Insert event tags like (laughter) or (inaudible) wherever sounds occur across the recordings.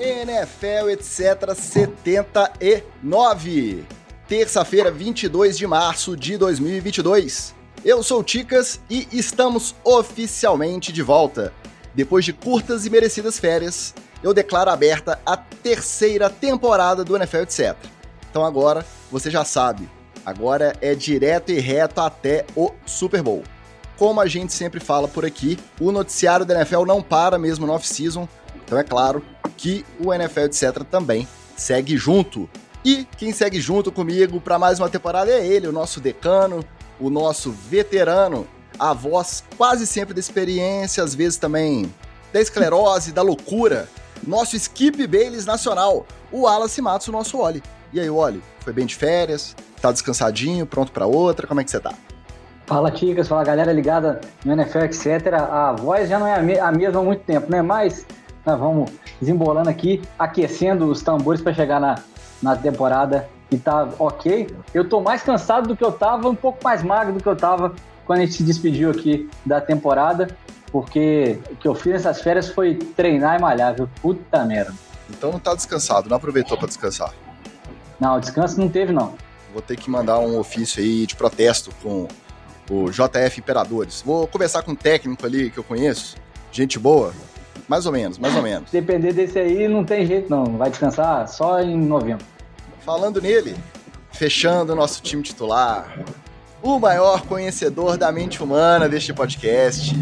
NFL, etc. 79. Terça-feira, 22 de março de 2022. Eu sou o Ticas e estamos oficialmente de volta. Depois de curtas e merecidas férias, eu declaro aberta a terceira temporada do NFL, etc. Então agora você já sabe, agora é direto e reto até o Super Bowl. Como a gente sempre fala por aqui, o noticiário da NFL não para mesmo no off-season, então é claro que o NFL etc também segue junto. E quem segue junto comigo para mais uma temporada é ele, o nosso decano, o nosso veterano, a voz quase sempre da experiência, às vezes também da esclerose, da loucura, nosso Skip Bayless nacional, o Wallace Matos, o nosso Oli. E aí, Oli, foi bem de férias? Tá descansadinho, pronto para outra? Como é que você tá? Fala, Ticas, fala galera ligada no NFL, etc. A voz já não é a, me a mesma há muito tempo, né? Mas nós vamos desembolando aqui, aquecendo os tambores para chegar na, na temporada e tá ok. Eu tô mais cansado do que eu tava, um pouco mais magro do que eu tava quando a gente se despediu aqui da temporada, porque o que eu fiz nessas férias foi treinar e malhar, viu? Puta merda. Então não tá descansado, não aproveitou para descansar. Não, descanso não teve, não. Vou ter que mandar um ofício aí de protesto com o JF Imperadores. Vou conversar com um técnico ali que eu conheço, gente boa, mais ou menos, mais ou menos. (laughs) Depender desse aí, não tem jeito não. Vai descansar só em novembro. Falando nele, fechando o nosso time titular, o maior conhecedor da mente humana deste podcast,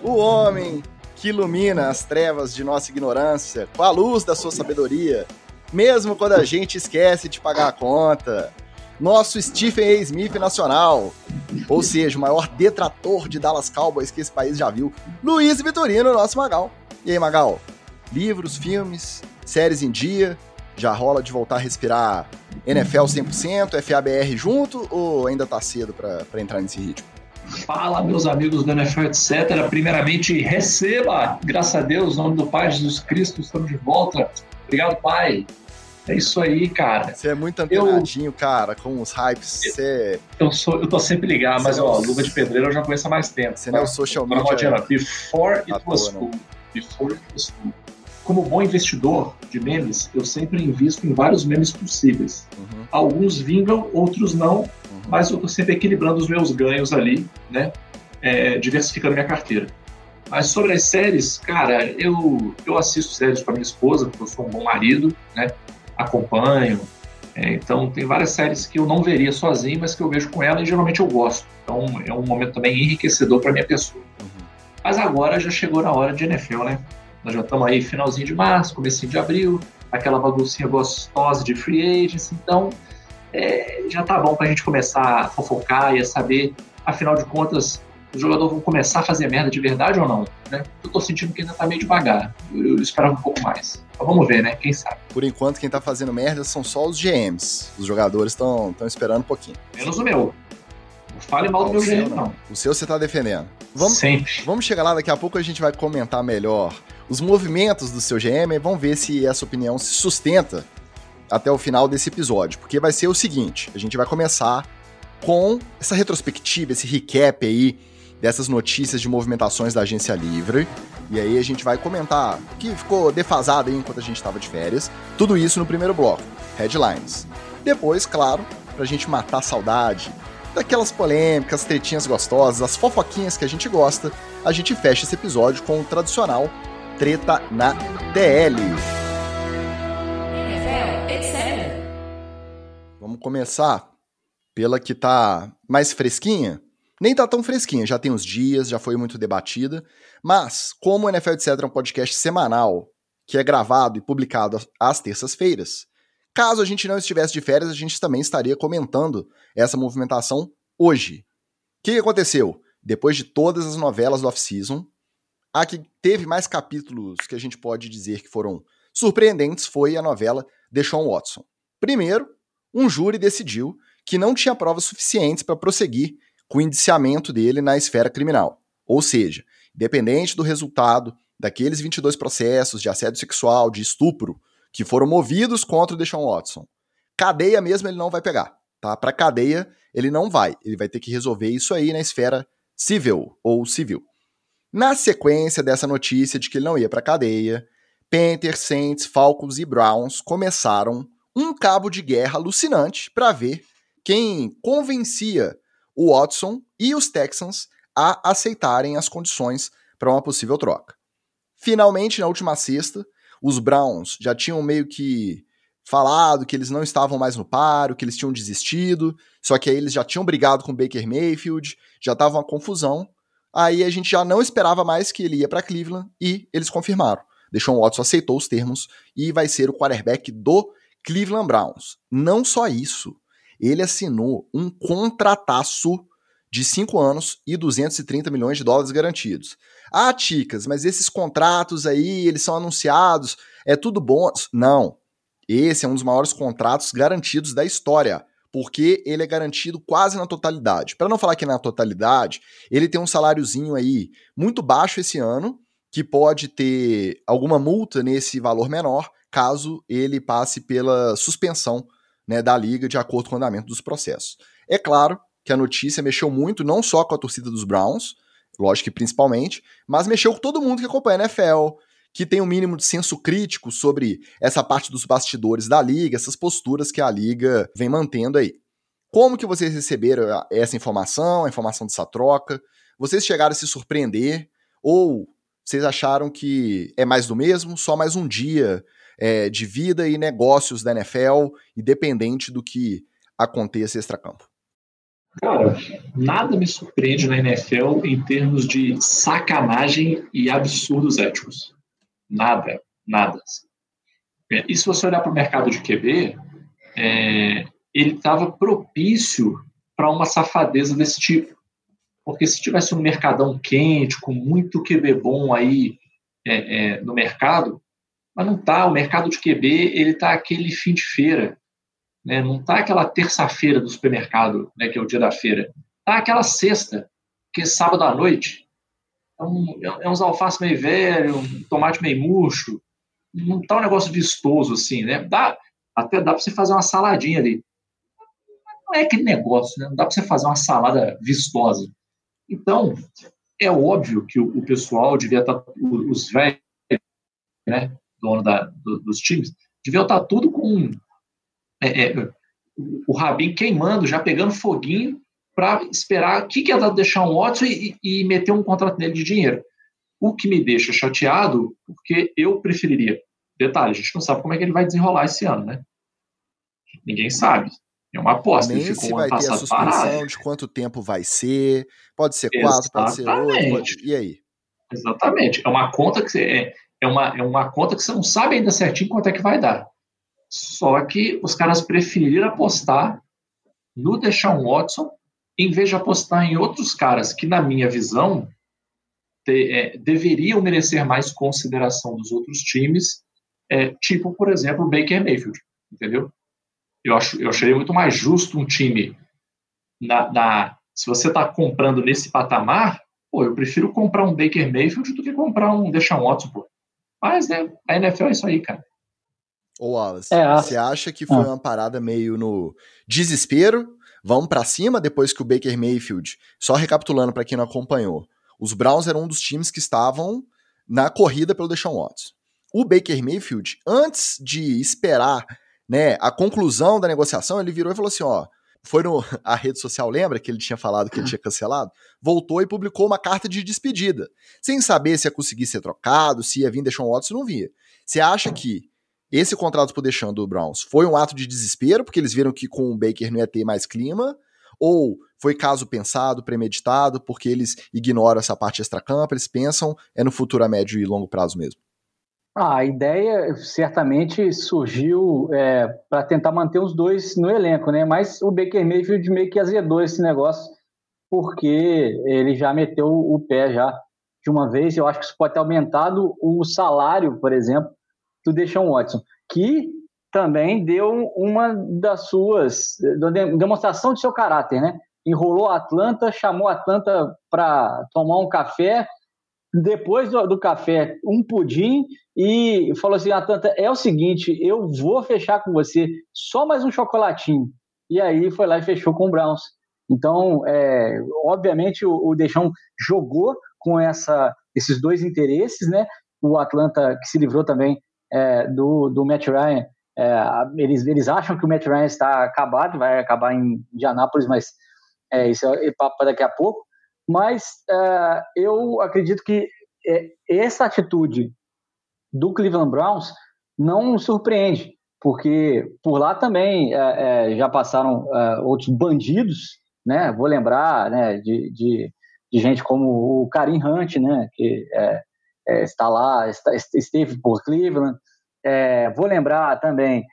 o homem que ilumina as trevas de nossa ignorância com a luz da sua sabedoria, mesmo quando a gente esquece de pagar a conta. Nosso Stephen A. Smith nacional, ou seja, o maior detrator de Dallas Cowboys que esse país já viu, Luiz Vitorino, nosso Magal. E aí, Magal? Livros, filmes, séries em dia? Já rola de voltar a respirar NFL 100%, FABR junto ou ainda tá cedo para entrar nesse ritmo? Fala, meus amigos do NFL, etc. Primeiramente, receba, graças a Deus, em nome do Pai Jesus Cristo, estamos de volta. Obrigado, Pai. É isso aí, cara. Você é muito antenadinho, eu, cara, com os hypes. Você... Eu, sou, eu tô sempre ligado, mas, ó, Luva de Pedreiro eu já conheço há mais tempo. Você não é o social media. Before it was cool. Before it was cool. Como bom investidor de memes, eu sempre invisto em vários memes possíveis. Uhum. Alguns vingam, outros não, uhum. mas eu tô sempre equilibrando os meus ganhos ali, né? É, diversificando minha carteira. Mas sobre as séries, cara, eu, eu assisto séries para minha esposa, porque eu sou um bom marido, né? Acompanho. É, então, tem várias séries que eu não veria sozinho, mas que eu vejo com ela e geralmente eu gosto. Então, é um momento também enriquecedor para minha pessoa. Uhum. Mas agora já chegou na hora de NFL, né? Nós já estamos aí finalzinho de março, comecinho de abril, aquela baguncinha gostosa de free agents. Então, é, já tá bom para a gente começar a fofocar e a saber, afinal de contas, os jogadores vão começar a fazer merda de verdade ou não? Né? Eu tô sentindo que ainda tá meio devagar. Eu, eu esperava um pouco mais. Mas vamos ver, né? Quem sabe. Por enquanto, quem tá fazendo merda são só os GMs. Os jogadores estão esperando um pouquinho. Menos o meu. Não fale mal do meu GM, não. O seu você tá defendendo. Vamos, Sempre. Vamos chegar lá, daqui a pouco a gente vai comentar melhor os movimentos do seu GM e vamos ver se essa opinião se sustenta até o final desse episódio. Porque vai ser o seguinte: a gente vai começar com essa retrospectiva, esse recap aí dessas notícias de movimentações da agência livre. E aí a gente vai comentar o que ficou defasado aí enquanto a gente estava de férias. Tudo isso no primeiro bloco, headlines. Depois, claro, pra gente matar a saudade daquelas polêmicas, tretinhas gostosas, as fofoquinhas que a gente gosta, a gente fecha esse episódio com o tradicional Treta na TL. Vamos começar pela que tá mais fresquinha, nem tá tão fresquinha, já tem uns dias, já foi muito debatida, mas como o NFL etc é um podcast semanal que é gravado e publicado às terças-feiras, caso a gente não estivesse de férias, a gente também estaria comentando essa movimentação hoje. O que aconteceu? Depois de todas as novelas do off-season, a que teve mais capítulos que a gente pode dizer que foram surpreendentes foi a novela Deshaun Watson. Primeiro, um júri decidiu que não tinha provas suficientes para prosseguir com o indiciamento dele na esfera criminal. Ou seja, independente do resultado daqueles 22 processos de assédio sexual, de estupro, que foram movidos contra o Deshaun Watson, cadeia mesmo ele não vai pegar, tá? Para cadeia ele não vai, ele vai ter que resolver isso aí na esfera civil ou civil. Na sequência dessa notícia de que ele não ia para cadeia, Panthers, Saints, Falcons e Browns começaram um cabo de guerra alucinante para ver quem convencia o Watson e os Texans a aceitarem as condições para uma possível troca. Finalmente, na última sexta, os Browns já tinham meio que falado que eles não estavam mais no paro, que eles tinham desistido, só que aí eles já tinham brigado com Baker Mayfield, já estava uma confusão. Aí a gente já não esperava mais que ele ia para Cleveland e eles confirmaram. Deshaun Watson aceitou os termos e vai ser o quarterback do Cleveland Browns. Não só isso, ele assinou um contrataço de 5 anos e 230 milhões de dólares garantidos. Ah, Ticas, mas esses contratos aí, eles são anunciados, é tudo bom? Não. Esse é um dos maiores contratos garantidos da história, porque ele é garantido quase na totalidade. Para não falar que na totalidade, ele tem um saláriozinho aí muito baixo esse ano, que pode ter alguma multa nesse valor menor, caso ele passe pela suspensão né, da liga de acordo com o andamento dos processos. É claro que a notícia mexeu muito, não só com a torcida dos Browns, lógico que principalmente, mas mexeu com todo mundo que acompanha a NFL, que tem um mínimo de senso crítico sobre essa parte dos bastidores da liga, essas posturas que a liga vem mantendo aí. Como que vocês receberam essa informação, a informação dessa troca? Vocês chegaram a se surpreender? Ou vocês acharam que é mais do mesmo, só mais um dia é, de vida e negócios da NFL, independente do que aconteça extra-campo? Cara, nada me surpreende na NFL em termos de sacanagem e absurdos éticos. Nada, nada. E se você olhar para o mercado de QB, é, ele estava propício para uma safadeza desse tipo. Porque se tivesse um mercadão quente, com muito QB bom aí é, é, no mercado, mas não tá. O mercado de QB ele tá aquele fim de feira né? Não tá aquela terça-feira do supermercado, né, que é o dia da feira. Tá aquela sexta, que é sábado à noite. É, um, é uns alface meio velho, um tomate meio murcho. Não tá um negócio vistoso assim, né? Dá, até dá para você fazer uma saladinha ali. Não é aquele negócio, né? Não dá para você fazer uma salada vistosa. Então, é óbvio que o, pessoal devia estar, tá, os velhos, né, dono da, do, dos times, devia estar tudo com é, é, o Rabin queimando, já pegando foguinho para esperar o que, que ia dar deixar um Watson e, e meter um contrato nele de dinheiro. O que me deixa chateado, porque eu preferiria. Detalhe, a gente não sabe como é que ele vai desenrolar esse ano, né? Ninguém sabe. É uma aposta. Nem se vai ter a suspensão parado. de quanto tempo vai ser. Pode ser quatro, pode ser oito. Pode... E aí? Exatamente. É uma conta que você, é, é, uma, é uma conta que você não sabe ainda certinho quanto é que vai dar. Só que os caras preferiram apostar no Deshaun Watson em vez de apostar em outros caras que, na minha visão, te, é, deveriam merecer mais consideração dos outros times, é, tipo, por exemplo, o Baker Mayfield, entendeu? Eu, acho, eu acharia muito mais justo um time na, na se você está comprando nesse patamar, pô, eu prefiro comprar um Baker Mayfield do que comprar um Deshaun Watson, pô. Mas, né, a NFL é isso aí, cara. Ô Wallace, é, você acha que foi ah. uma parada meio no desespero? Vamos para cima depois que o Baker Mayfield, só recapitulando para quem não acompanhou, os Browns eram um dos times que estavam na corrida pelo Deshaun Watson. O Baker Mayfield, antes de esperar né, a conclusão da negociação, ele virou e falou assim: ó, foi no (laughs) a rede social, lembra que ele tinha falado que ele tinha cancelado? Voltou e publicou uma carta de despedida, sem saber se ia conseguir ser trocado, se ia vir Deshaun Watson, não via. Você acha que esse contrato por deixando o Browns foi um ato de desespero, porque eles viram que com o Baker não ia ter mais clima, ou foi caso pensado, premeditado, porque eles ignoram essa parte extra-campo, eles pensam é no futuro a médio e longo prazo mesmo? Ah, a ideia certamente surgiu é, para tentar manter os dois no elenco, né? Mas o Baker Mayfield meio que azedou esse negócio, porque ele já meteu o pé já de uma vez. Eu acho que isso pode ter aumentado o salário, por exemplo, do Deshaun Watson, que também deu uma das suas demonstração de seu caráter, né? Enrolou a Atlanta, chamou a Atlanta para tomar um café, depois do, do, café, um pudim e falou assim: Atlanta, é o seguinte, eu vou fechar com você só mais um chocolatinho. E aí foi lá e fechou com o Browns. Então, é, obviamente, o, o Deixão jogou com essa, esses dois interesses, né? O Atlanta que se livrou também é, do, do Matt Ryan. É, eles, eles acham que o Matt Ryan está acabado, vai acabar em Indianápolis, mas é, isso é papo daqui a pouco. Mas é, eu acredito que é, essa atitude do Cleveland Browns não surpreende, porque por lá também é, é, já passaram é, outros bandidos, né? Vou lembrar né, de, de, de, gente como o Karim Hunt, né? Que está lá, está, esteve por Cleveland. vou lembrar também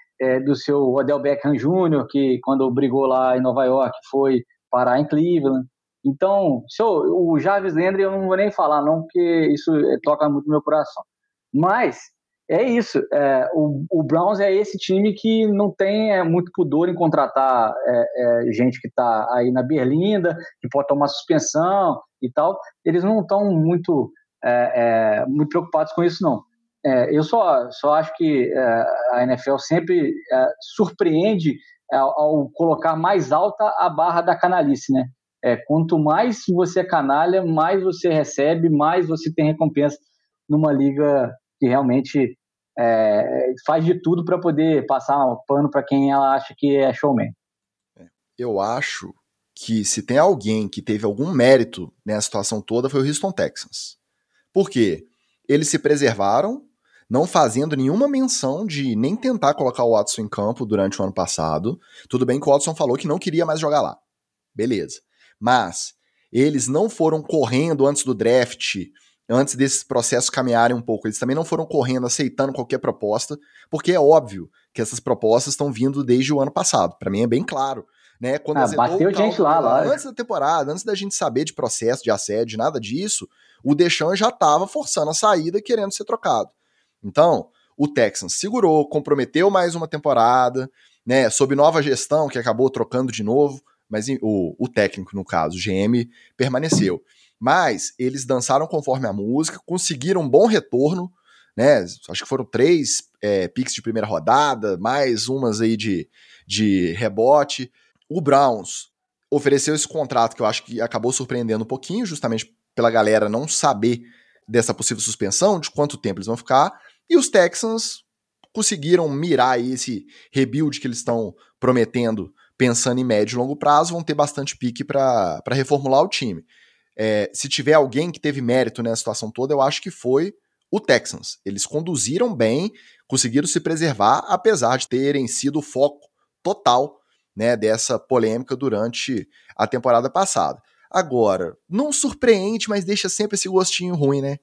do seu Odell Beckham Jr., que quando brigou lá em Nova York foi parar em Cleveland. Então, o Jarvis Landry eu não vou nem falar, não, porque isso toca muito meu coração. Mas é isso. É, o, o, Browns é esse time que não tem é, muito pudor em contratar é, é gente que está aí na berlinda, que pode tomar suspensão e tal. Eles não estão muito, é, é, muito preocupados com isso, não. eu só, só acho que a NFL sempre surpreende ao, colocar mais alta a barra da canalice, né? Quanto mais você é canalha, mais você recebe, mais você tem recompensa numa liga que realmente é, faz de tudo para poder passar um pano para quem ela acha que é showman. É, eu acho que se tem alguém que teve algum mérito nessa situação toda foi o Houston Texans. Por quê? Eles se preservaram, não fazendo nenhuma menção de nem tentar colocar o Watson em campo durante o ano passado. Tudo bem que o Watson falou que não queria mais jogar lá. Beleza. Mas eles não foram correndo antes do draft antes desses processos caminharem um pouco. Eles também não foram correndo, aceitando qualquer proposta, porque é óbvio que essas propostas estão vindo desde o ano passado. Para mim é bem claro. Né? Quando ah, bateu gente lá, lá. Antes da temporada, antes da gente saber de processo, de assédio, nada disso, o Deschamps já estava forçando a saída, querendo ser trocado. Então, o Texans segurou, comprometeu mais uma temporada, né? Sob nova gestão, que acabou trocando de novo, mas o, o técnico, no caso, o GM, permaneceu. Mas eles dançaram conforme a música, conseguiram um bom retorno, né? Acho que foram três é, picks de primeira rodada, mais umas aí de, de rebote. O Browns ofereceu esse contrato que eu acho que acabou surpreendendo um pouquinho, justamente pela galera não saber dessa possível suspensão, de quanto tempo eles vão ficar. E os Texans conseguiram mirar esse rebuild que eles estão prometendo, pensando em médio e longo prazo, vão ter bastante pique para reformular o time é, se tiver alguém que teve mérito nessa situação toda, eu acho que foi o Texans. Eles conduziram bem, conseguiram se preservar, apesar de terem sido o foco total né, dessa polêmica durante a temporada passada. Agora, não surpreende, mas deixa sempre esse gostinho ruim, né?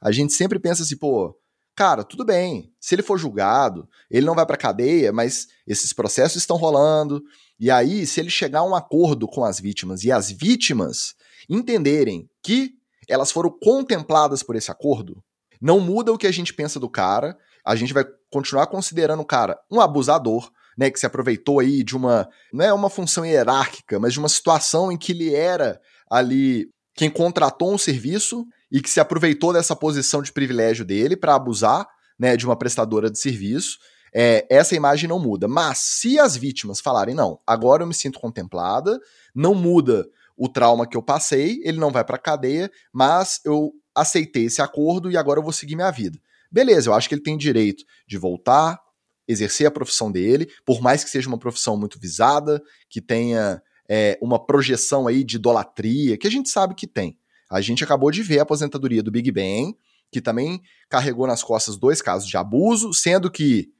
A gente sempre pensa assim, pô, cara, tudo bem, se ele for julgado, ele não vai para cadeia, mas esses processos estão rolando. E aí, se ele chegar a um acordo com as vítimas e as vítimas entenderem que elas foram contempladas por esse acordo, não muda o que a gente pensa do cara, a gente vai continuar considerando o cara um abusador, né, que se aproveitou aí de uma, não é uma função hierárquica, mas de uma situação em que ele era ali quem contratou um serviço e que se aproveitou dessa posição de privilégio dele para abusar, né, de uma prestadora de serviço. É, essa imagem não muda. Mas se as vítimas falarem, não, agora eu me sinto contemplada, não muda o trauma que eu passei, ele não vai para cadeia, mas eu aceitei esse acordo e agora eu vou seguir minha vida. Beleza, eu acho que ele tem direito de voltar, exercer a profissão dele, por mais que seja uma profissão muito visada, que tenha é, uma projeção aí de idolatria, que a gente sabe que tem. A gente acabou de ver a aposentadoria do Big Ben, que também carregou nas costas dois casos de abuso, sendo que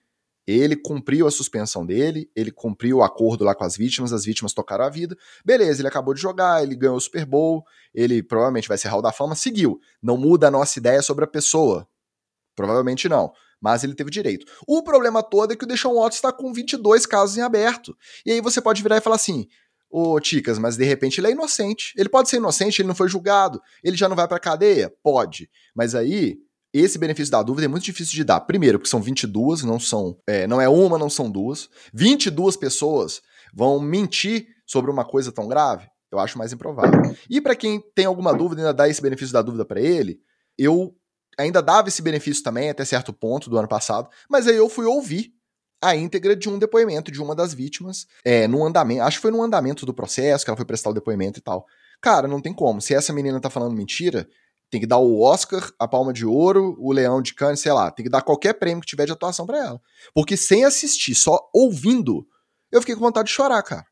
ele cumpriu a suspensão dele, ele cumpriu o acordo lá com as vítimas, as vítimas tocaram a vida. Beleza, ele acabou de jogar, ele ganhou o Super Bowl, ele provavelmente vai ser Hall da Fama, seguiu. Não muda a nossa ideia sobre a pessoa. Provavelmente não. Mas ele teve direito. O problema todo é que o Deshaun Watson está com 22 casos em aberto. E aí você pode virar e falar assim: Ô, Ticas, mas de repente ele é inocente. Ele pode ser inocente, ele não foi julgado. Ele já não vai pra cadeia? Pode. Mas aí esse benefício da dúvida é muito difícil de dar. Primeiro, porque são 22, não são, é, não é uma, não são duas. 22 pessoas vão mentir sobre uma coisa tão grave? Eu acho mais improvável. E para quem tem alguma dúvida, ainda dá esse benefício da dúvida para ele, eu ainda dava esse benefício também até certo ponto do ano passado, mas aí eu fui ouvir a íntegra de um depoimento de uma das vítimas, é, no andamento, acho que foi no andamento do processo que ela foi prestar o depoimento e tal. Cara, não tem como. Se essa menina tá falando mentira, Tem que dar o Oscar, a Palma de Ouro, o Leão de Cannes, sei lá. Tem que dar qualquer prêmio que tiver de atuação para ela. Porque sem assistir, só ouvindo, eu fiquei com vontade de chorar, cara.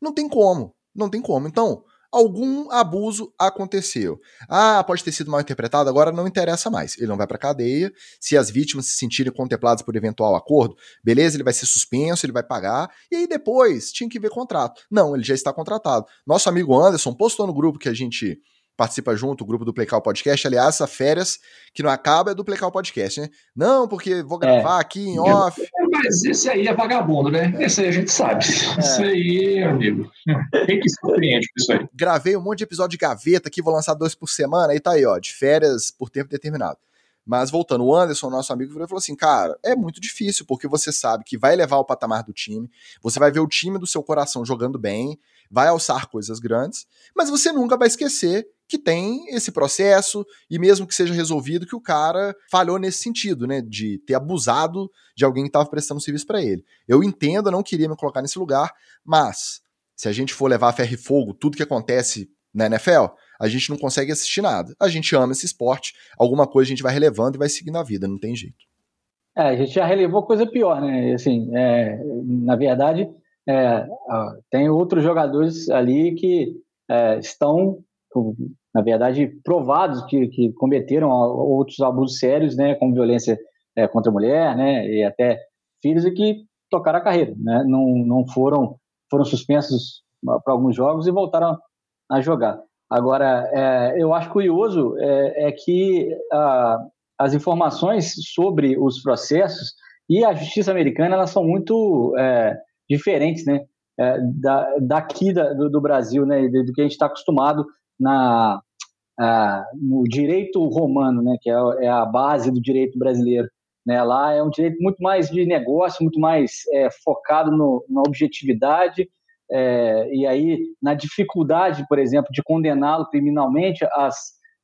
Não tem como. Não tem como. Então, algum abuso aconteceu. Ah, pode ter sido mal interpretado, agora não interessa mais. Ele não vai para cadeia. Se as vítimas se sentirem contempladas por eventual acordo, beleza, ele vai ser suspenso, ele vai pagar. E aí depois tinha que ver contrato. Não, ele já está contratado. Nosso amigo Anderson postou no grupo que a gente participa junto, o grupo do Playcal Podcast. Aliás, essa férias que não acaba é do Playcal Podcast, né? Não, porque vou gravar é. aqui em off. Mas esse aí é vagabundo, né? Esse aí a gente sabe. É. Isso aí, amigo. Quem que se compreende com isso aí? Gravei um monte de episódio de gaveta aqui, vou lançar dois por semana, e tá aí, ó, de férias por tempo determinado. Mas voltando, o Anderson, nosso amigo, falou assim: cara, é muito difícil, porque você sabe que vai levar o patamar do time, você vai ver o time do seu coração jogando bem, vai alçar coisas grandes, mas você nunca vai esquecer que tem esse processo e mesmo que seja resolvido que o cara falhou nesse sentido, né, de ter abusado de alguém que estava prestando serviço para ele. Eu entendo, eu não queria me colocar nesse lugar, mas se a gente for levar ferro e fogo tudo que acontece na NFL, a gente não consegue assistir nada. A gente ama esse esporte, alguma coisa a gente vai relevando e vai seguindo a vida, não tem jeito. É, a gente já relevou coisa pior, né? Assim, é, na verdade, é, tem outros jogadores ali que é, estão na verdade, provados que, que cometeram outros abusos sérios, né, como violência é, contra a mulher, né, e até filhos, e que tocaram a carreira, né, não, não foram, foram suspensos para alguns jogos e voltaram a jogar. Agora, é, eu acho curioso é, é que a, as informações sobre os processos e a justiça americana elas são muito é, diferentes, né? É, da, daqui da, do, do, Brasil, né? Do que a gente está acostumado na, no direito romano, né, que é, é, a base do direito brasileiro. Né, lá é um direito muito mais de negócio, muito mais é, focado no, na objetividade, é, e aí na dificuldade, por exemplo, de condená-lo criminalmente, as,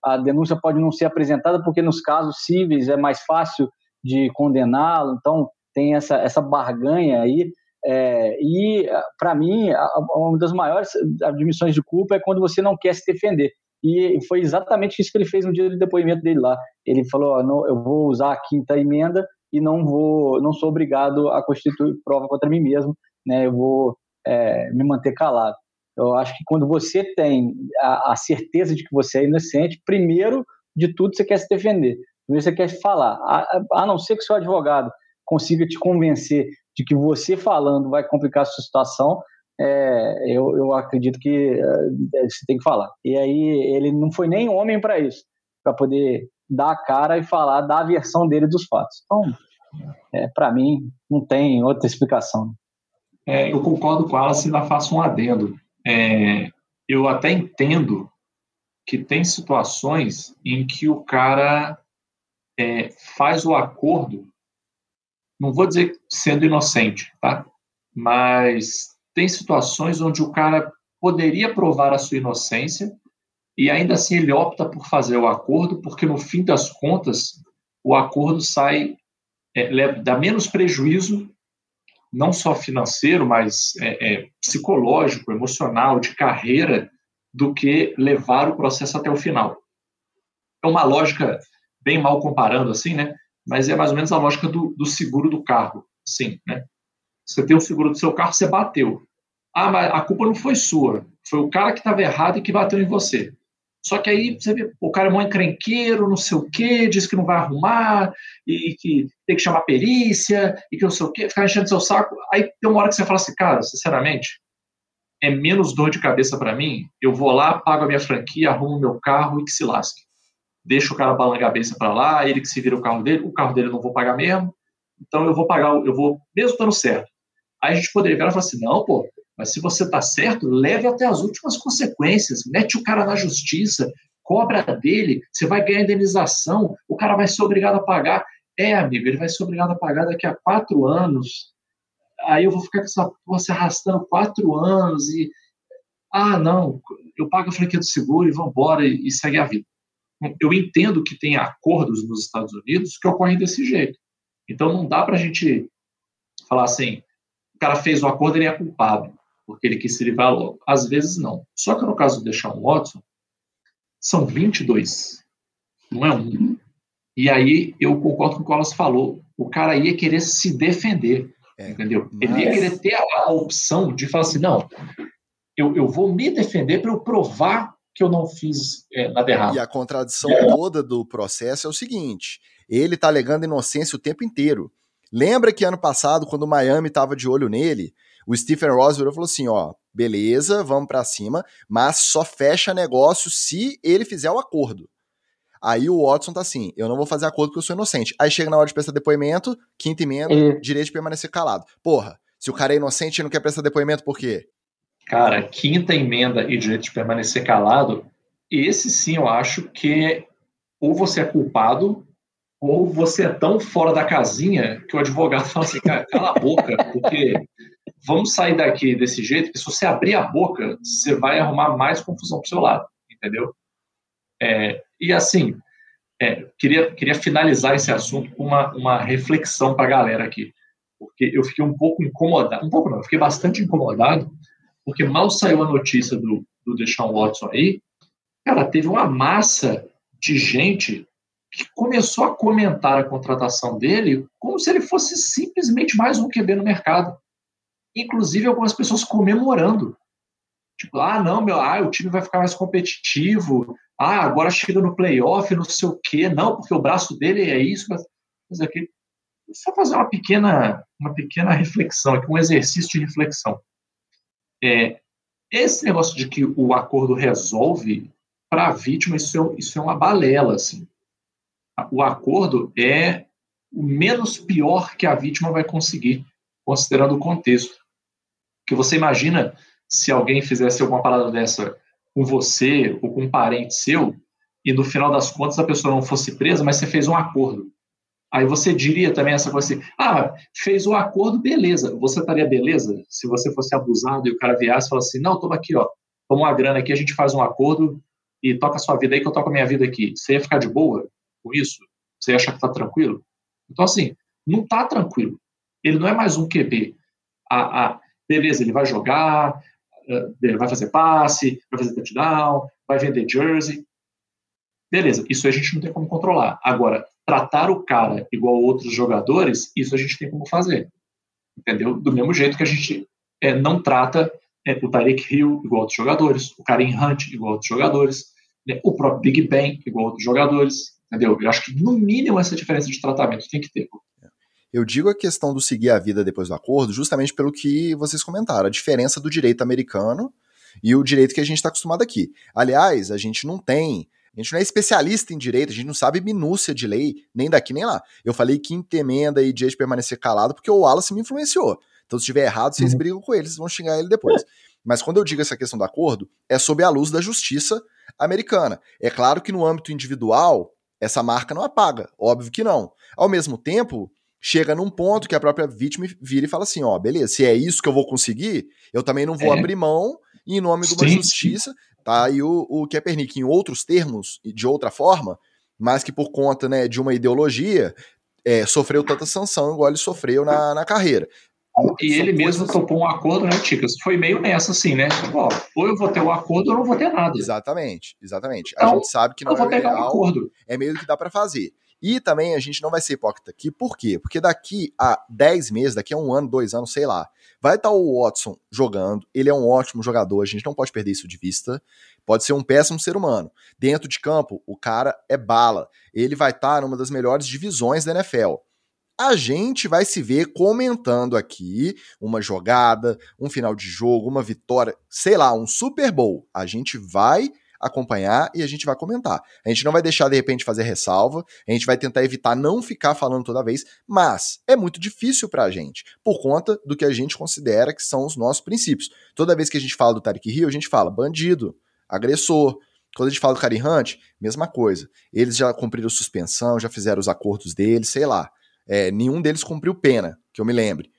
a denúncia pode não ser apresentada porque nos casos cíveis é mais fácil de condená-lo, então tem essa, essa barganha aí. É, e, para mim, uma das maiores admissões de culpa é quando você não quer se defender. E foi exatamente isso que ele fez no dia do depoimento dele lá. Ele falou: não, eu vou usar a quinta emenda e não vou, não sou obrigado a constituir prova contra mim mesmo, né? Eu vou é, me manter calado. Eu acho que quando você tem a, a, certeza de que você é inocente, primeiro de tudo você quer se defender. Primeiro você quer falar. A, a não ser que seu advogado consiga te convencer de que você falando vai complicar a sua situação, é, eu, eu acredito que é, você tem que falar. E aí ele não foi nem homem para isso, para poder dar a cara e falar da versão dele dos fatos. Então, é, para mim, não tem outra explicação. É, eu concordo com ela, se ainda faço um adendo. É, eu até entendo que tem situações em que o cara é, faz o acordo não vou dizer sendo inocente, tá? Mas tem situações onde o cara poderia provar a sua inocência e ainda assim ele opta por fazer o acordo, porque no fim das contas o acordo sai é, dá menos prejuízo, não só financeiro, mas é, é, psicológico, emocional, de carreira, do que levar o processo até o final. É uma lógica bem mal comparando assim, né? mas é mais ou menos a lógica do, do seguro do carro. Sim, né? Você tem o seguro do seu carro, você bateu. Ah, mas a culpa não foi sua. Foi o cara que estava errado e que bateu em você. Só que aí você vê, o cara é mó encrenqueiro, não sei o quê, diz que não vai arrumar, e que tem que chamar perícia, e que não sei o quê, ficar enchendo seu saco. Aí tem uma hora que você fala assim, cara, sinceramente, é menos dor de cabeça para mim, eu vou lá, pago a minha franquia, arrumo meu carro e que se lasque deixa o cara balando a cabeça para lá, ele que se vira o carro dele, o carro dele eu não vou pagar mesmo, então eu vou pagar, eu vou, mesmo estando certo. Aí a gente poderia e falar assim, não, pô, mas se você está certo, leve até as últimas consequências, mete o cara na justiça, cobra dele, você vai ganhar indenização, o cara vai ser obrigado a pagar. É, amigo, ele vai ser obrigado a pagar daqui a quatro anos. Aí eu vou ficar com essa porra se arrastando quatro anos e. Ah, não, eu pago a franquia do seguro e vambora e, e segue a vida eu entendo que tem acordos nos Estados Unidos que ocorrem desse jeito. Então não dá para a gente falar assim, o cara fez o acordo, ele é culpado, porque ele quis se livrar logo. Às vezes não. Só que no caso do Deshaun Watson, são 22 Não é um. E aí eu concordo com o que o Wallace falou. O cara ia querer se defender. É, entendeu? Mas... Ele ia querer ter a, a, opção de falar assim: não, eu, eu vou me defender para eu provar que eu não fiz é, nada errado. E a contradição toda do processo é o seguinte: ele está alegando inocência o tempo inteiro. Lembra que ano passado, quando o Miami estava de olho nele, o Stephen Roosevelt falou assim: ó, beleza, vamos para cima, mas só fecha negócio se ele fizer o acordo. Aí o Watson tá assim: eu não vou fazer acordo porque eu sou inocente. Aí chega na hora de prestar depoimento, quinta emenda, e... direito de permanecer calado. Porra, se o cara é inocente e não quer prestar depoimento, por quê? Cara, quinta emenda e direito de permanecer calado, esse sim eu acho que ou você é culpado ou você é tão fora da casinha que o advogado (laughs) fala assim, cara, cala a boca, porque vamos sair daqui desse jeito, que se você abrir a boca, você vai arrumar mais confusão pro seu lado, entendeu? É, e assim, é, queria, queria finalizar esse assunto com uma, uma reflexão para a galera aqui, porque eu fiquei um pouco incomodado, um pouco não, eu fiquei bastante incomodado, porque mal saiu a notícia do, do Deshaun Watson aí, cara, teve uma massa de gente que começou a comentar a contratação dele como se ele fosse simplesmente mais um QB no mercado. Inclusive algumas pessoas comemorando. Tipo, ah, não, meu, ah, o time vai ficar mais competitivo. Ah, agora chega no playoff, não sei o quê. Não, porque o braço dele é isso, mas, mas aqui. Só fazer uma pequena, uma pequena reflexão aqui, um exercício de reflexão. É, esse negócio de que o acordo resolve para a vítima, isso é, isso é uma balela, assim o acordo é o menos pior que a vítima vai conseguir, considerando o contexto. Que você imagina se alguém fizesse alguma parada dessa com você ou com um parente seu e no final das contas a pessoa não fosse presa, mas você fez um acordo. Aí você diria também essa coisa assim: ah, fez o um acordo, beleza. Você estaria beleza se você fosse abusado e o cara viesse e falasse assim: não, toma aqui, ó, toma uma grana aqui, a gente faz um acordo e toca a sua vida aí que eu toco a minha vida aqui. Você ia ficar de boa? com isso? Você acha que está tranquilo? Então, assim, não está tranquilo. Ele não é mais um QB. A, a, beleza, ele vai jogar, uh, vai fazer passe, vai fazer touchdown, vai vender jersey. Beleza, isso a gente não tem como controlar. Agora, tratar o cara igual outros jogadores, isso a gente tem como fazer. Entendeu? Do mesmo jeito que a gente é, não trata é, o Tarek Hill igual outros jogadores, o Karim Hunt igual outros jogadores, né, o próprio Big Ben igual outros jogadores. Entendeu? Eu acho que no mínimo essa diferença de tratamento tem que ter. Eu digo a questão do seguir a vida depois do acordo justamente pelo que vocês comentaram, a diferença do direito americano e o direito que a gente está acostumado aqui. Aliás, a gente não tem, a gente não é especialista em direito, a gente não sabe minúcia de lei, nem daqui nem lá. Eu falei quinta emenda e dia de permanecer calado porque o Wallace me influenciou. Então, se estiver errado, vocês uhum. brigam com ele, vocês vão xingar ele depois. Mas quando eu digo essa questão do acordo, é sob a luz da justiça americana. É claro que no âmbito individual, essa marca não apaga, óbvio que não. Ao mesmo tempo, chega num ponto que a própria vítima vira e fala assim: ó, beleza, se é isso que eu vou conseguir, eu também não vou é. abrir mão em nome de uma justiça, sim. tá? E o, o Kaepernick, em outros termos e de outra forma, mas que por conta né, de uma ideologia, é, sofreu tanta sanção igual ele sofreu na, na carreira. E ele mesmo topou um acordo, né, Ticas? Foi meio nessa, assim, né? Ó, ou eu vou ter o um acordo ou não vou ter nada. Exatamente, exatamente. Então, a gente sabe que não é legal, um acordo. é meio que dá para fazer. E também a gente não vai ser hipócrita aqui, por quê? Porque daqui a 10 meses, daqui a um ano, dois anos, sei lá, vai estar tá o Watson jogando, ele é um ótimo jogador, a gente não pode perder isso de vista, pode ser um péssimo ser humano. Dentro de campo, o cara é bala, ele vai estar tá numa das melhores divisões da NFL a gente vai se ver comentando aqui uma jogada, um final de jogo, uma vitória, sei lá, um Super Bowl. A gente vai acompanhar e a gente vai comentar. A gente não vai deixar de repente fazer ressalva, a gente vai tentar evitar não ficar falando toda vez, mas é muito difícil pra gente, por conta do que a gente considera que são os nossos princípios. Toda vez que a gente fala do Tarek Hill, a gente fala bandido, agressor. Quando a gente fala do Karim Hunt, mesma coisa. Eles já cumpriram suspensão, já fizeram os acordos deles, sei lá. É, nenhum deles cumpriu pena, que eu me lembre.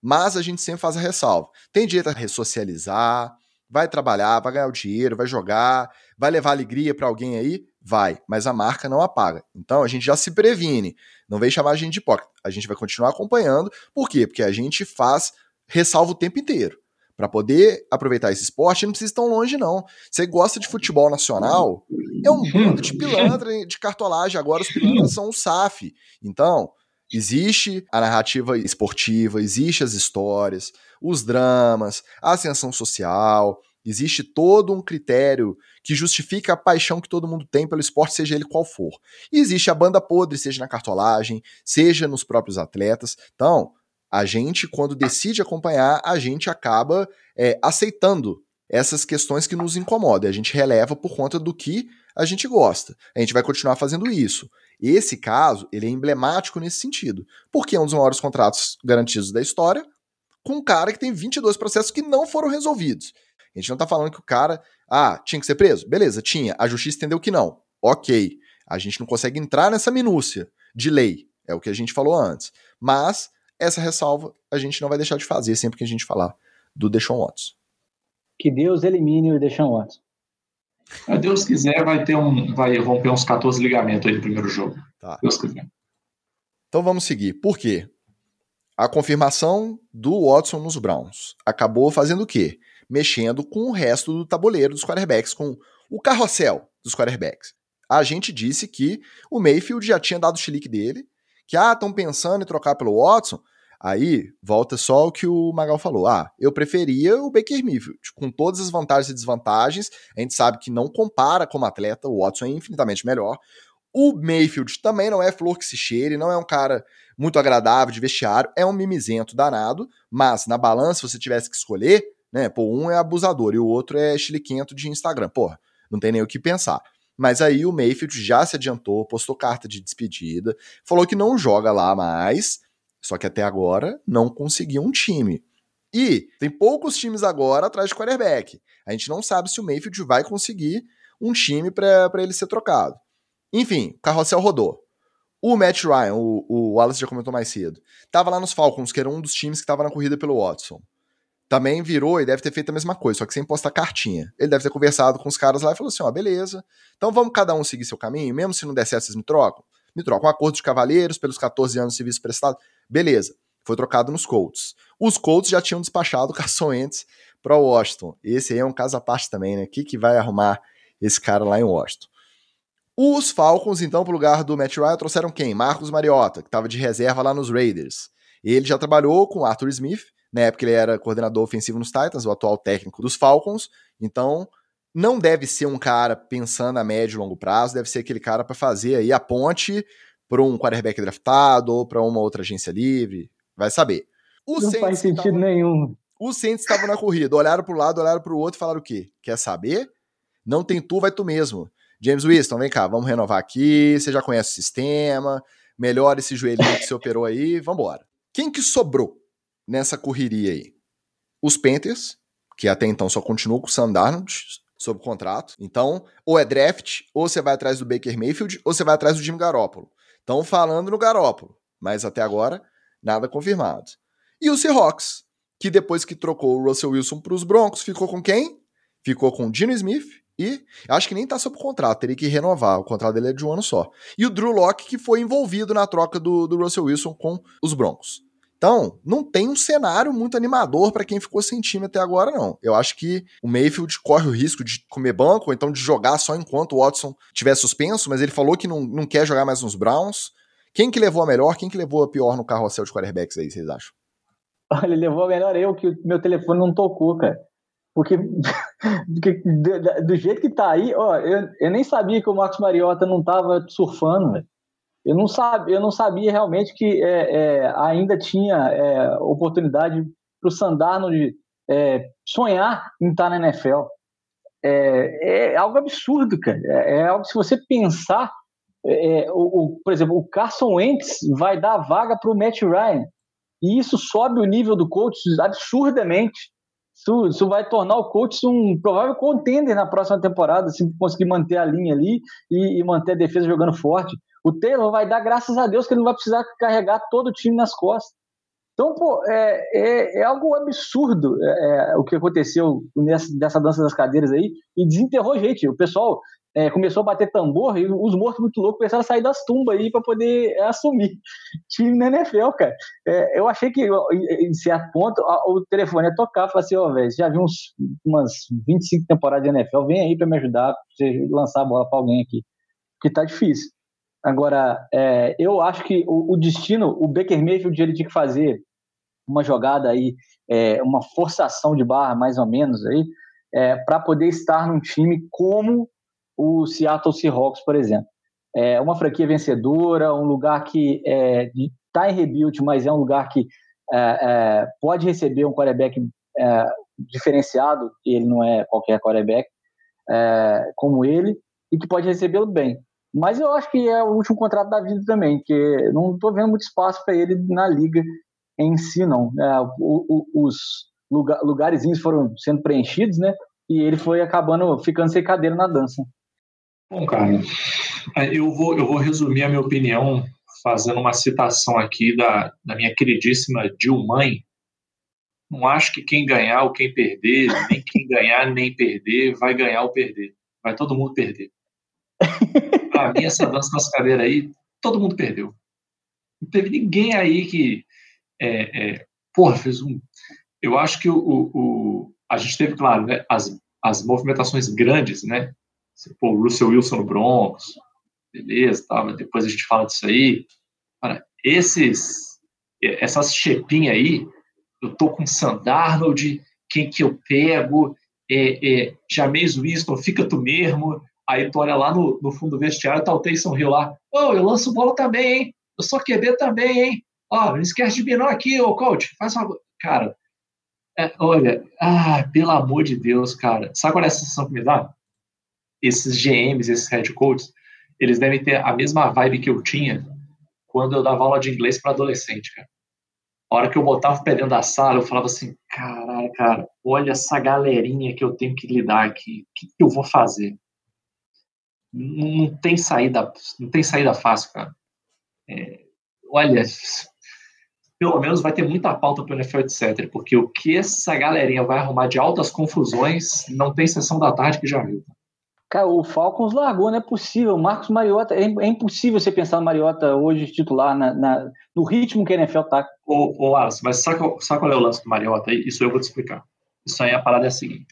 Mas a gente sempre faz a ressalva. Tem direito a ressocializar, vai trabalhar, vai ganhar o dinheiro, vai jogar, vai levar alegria para alguém aí? Vai, mas a marca não apaga. Então a gente já se previne. Não vem chamar a gente de hipócrita. A gente vai continuar acompanhando. Por quê? Porque a gente faz ressalva o tempo inteiro. para poder aproveitar esse esporte, não precisa ir tão longe, não. Você gosta de futebol nacional, é um (laughs) mundo de pilantra, de cartolagem. Agora os pilantras são o SAF. Então, existe a narrativa esportiva, existe as histórias, os dramas, a ascensão social, existe todo um critério que justifica a paixão que todo mundo tem pelo esporte, seja ele qual for. E existe a banda podre, seja na cartolagem, seja nos próprios atletas. Então, a gente, quando decide acompanhar, a gente acaba é, aceitando essas questões que nos incomodam. A gente releva por conta do que a gente gosta. A gente vai continuar fazendo isso. Esse caso, ele é emblemático nesse sentido, porque é um dos maiores contratos garantidos da história, com um cara que tem 22 processos que não foram resolvidos. A gente não tá falando que o cara, ah, tinha que ser preso? Beleza, tinha. A justiça entendeu que não. Ok. A gente não consegue entrar nessa minúcia de lei. É o que a gente falou antes. Mas essa ressalva a gente não vai deixar de fazer sempre que a gente falar do Deshaun Watson. Que Deus elimine o Deshaun Watson. Se Deus quiser, vai ter um, vai romper uns 14 ligamentos aí no primeiro jogo. Tá. Deus quiser. Então vamos seguir. Por quê? A confirmação do Watson nos Browns acabou fazendo o quê? Mexendo com o resto do tabuleiro dos quarterbacks, com o carrossel dos quarterbacks. A gente disse que o Mayfield já tinha dado o chilique dele, que ah, estão pensando em trocar pelo Watson. Aí volta só o que o Magal falou. Ah, eu preferia o Baker Mayfield, com todas as vantagens e desvantagens. A gente sabe que não compara como atleta, o Watson é infinitamente melhor. O Mayfield também não é flor que se cheire, não é um cara muito agradável de vestiário, é um mimizento danado, mas na balança, se você tivesse que escolher, né, pô, um é abusador e o outro é chiliquento de Instagram, porra, não tem nem o que pensar. Mas aí o Mayfield já se adiantou, postou carta de despedida, falou que não joga lá mais, só que até agora não conseguiu um time. E tem poucos times agora atrás de quarterback. A gente não sabe se o Mayfield vai conseguir um time para ele ser trocado. Enfim, o carrossel rodou. O Matt Ryan, o, o Wallace já comentou mais cedo, tava lá nos Falcons, que era um dos times que estava na corrida pelo Watson. Também virou e deve ter feito a mesma coisa, só que sem postar cartinha. Ele deve ter conversado com os caras lá e falou assim: ó, beleza, então vamos cada um seguir seu caminho, mesmo se não der certo, vocês me trocam? Me trocam. Um acordo de cavaleiros pelos 14 anos de serviço prestado. Beleza. Foi trocado nos Colts. Os Colts já tinham despachado (laughs) o Carson Wentz para Washington. Esse aí é um caso à parte também, né? O que, que vai arrumar esse cara lá em Washington? Os Falcons, então, para o lugar do Matt Ryan, trouxeram quem? Marcos Mariota, que estava de reserva lá nos Raiders. Ele já trabalhou com Arthur Smith, na época ele era coordenador ofensivo nos Titans, o atual técnico dos Falcons. Então, não deve ser um cara pensando a médio e longo prazo, deve ser aquele cara para fazer aí a ponte para um quarterback draftado ou para uma outra agência livre, vai saber. O não Saints faz sentido tavam, nenhum. Os Saints estavam na corrida, olharam para o lado, olharam para o outro e falaram o quê? Quer saber? Não tem tu, vai tu mesmo. James Winston, vem cá, vamos renovar aqui, você já conhece o sistema, melhora esse joelhinho que você operou aí, vambora. Quem que sobrou nessa correria aí? Os Panthers, que até então só continuou com o Sam Darnold sob contrato. Então, ou é draft, ou você vai atrás do Baker Mayfield, ou você vai atrás do Jimmy Garoppolo. Estão falando no Garópolo, mas até agora nada confirmado. E o Seahawks, que depois que trocou o Russell Wilson para os Broncos, ficou com quem? Ficou com o Dino Smith e acho que nem está sob contrato, teria que renovar. O contrato dele é de um ano só. E o Drew Locke, que foi envolvido na troca do, do Russell Wilson com os Broncos. Então, não tem um cenário muito animador para quem ficou sem time até agora, não. Eu acho que o Mayfield corre o risco de comer banco, ou então de jogar só enquanto o Watson estiver suspenso, mas ele falou que não, não quer jogar mais nos Browns. Quem que levou a melhor, quem que levou a pior no carrossel de quarterbacks aí, vocês acham? Olha, levou a melhor eu, que o meu telefone não tocou, cara. Porque, (laughs) porque do, do, jeito que tá aí, ó, eu, eu nem sabia que o Marcos Mariota não tava surfando, velho. Eu não sabia, eu não sabia realmente que é, é, ainda tinha é, oportunidade para o Sandarno de é, sonhar em estar na NFL. É, é algo absurdo, cara. É, é algo, se você pensar, o, o, por exemplo, o Carson Wentz vai dar vaga para o Matt Ryan. E isso sobe o nível do coach absurdamente. Isso, isso, vai tornar o coach um provável contender na próxima temporada, se conseguir manter a linha ali e, e manter a defesa jogando forte. O Taylor vai dar graças a Deus que ele não vai precisar carregar todo o time nas costas. Então, pô, é, é, é algo absurdo é, é o que aconteceu nessa, nessa dança das cadeiras aí e desenterrou gente. O pessoal é, começou a bater tambor e os mortos muito loucos começaram a sair das tumbas aí para poder assumir (laughs) time na NFL, cara. É, eu achei que, em certo ponto, o telefone ia tocar e falar assim: Ó, oh, velho, já vi uns, umas 25 temporadas de NFL, vem aí para me ajudar, pra você lançar a bola para alguém aqui, porque tá difícil. Agora, é, eu acho que o, o, destino, o Baker Mayfield, ele tinha que fazer uma jogada aí, é, uma forçação de barra, mais ou menos, aí, é, para poder estar num time como o Seattle Seahawks, por exemplo. É uma franquia vencedora, um lugar que está é, tá em rebuild, mas é um lugar que é, é, pode receber um quarterback diferenciado, ele não é qualquer quarterback, como ele, e que pode recebê-lo bem. Mas eu acho que é o último contrato da vida também, que não estou vendo muito espaço para ele na liga em si, não. É, o, o, os lugar, lugares foram sendo preenchidos, né? E ele foi acabando ficando sem cadeira na dança. Bom, cara, eu vou, eu vou resumir a minha opinião fazendo uma citação aqui da, da minha queridíssima Dilmãe. Não acho que quem ganhar ou quem perder, nem quem ganhar nem perder, vai ganhar ou perder. Vai todo mundo perder. Pra mim, essa dança das cadeiras aí, todo mundo perdeu. Não teve ninguém aí que. É, é, porra, fez um. Eu acho que o, o, a gente teve, claro, né, as, as movimentações grandes, né? pô, o Russell Wilson no Broncos, beleza, tá, mas depois a gente fala disso aí. Cara, esses, essas chepinhas aí, eu tô com Sandarnold, quem que eu pego, é, é, James Winston, fica tu mesmo, aí tu olha lá no, no fundo do vestiário, tá o Taysom Hill lá, oh, eu lanço bola também, hein, eu sou QB também, hein, ó, oh, não esquece de binar aqui, ô coach, faz uma... Cara, é, olha, ah, pelo amor de Deus, cara, sabe qual é a sensação que me dá? esses GMs, esses head coaches, eles devem ter a mesma vibe que eu tinha quando eu dava aula de inglês para adolescente, cara. A hora que eu botava o pé dentro da sala, eu falava assim, caralho, cara, olha essa galerinha que eu tenho que lidar aqui. O que, que eu vou fazer? Não tem saída, não tem saída fácil, cara. É, olha, pelo menos vai ter muita pauta para o NFL, etc. Porque o que essa galerinha vai arrumar de altas confusões, não tem sessão da tarde que já viu. Cara, o Falcons largou, não é possível. Marcos Mariota, é, é impossível você pensar no Mariota hoje titular na, na, no ritmo que a NFL tá. Ô, ô Alisson, mas sabe, sabe qual é o lance do Mariota? Isso eu vou te explicar. Isso aí, a parada é a seguinte.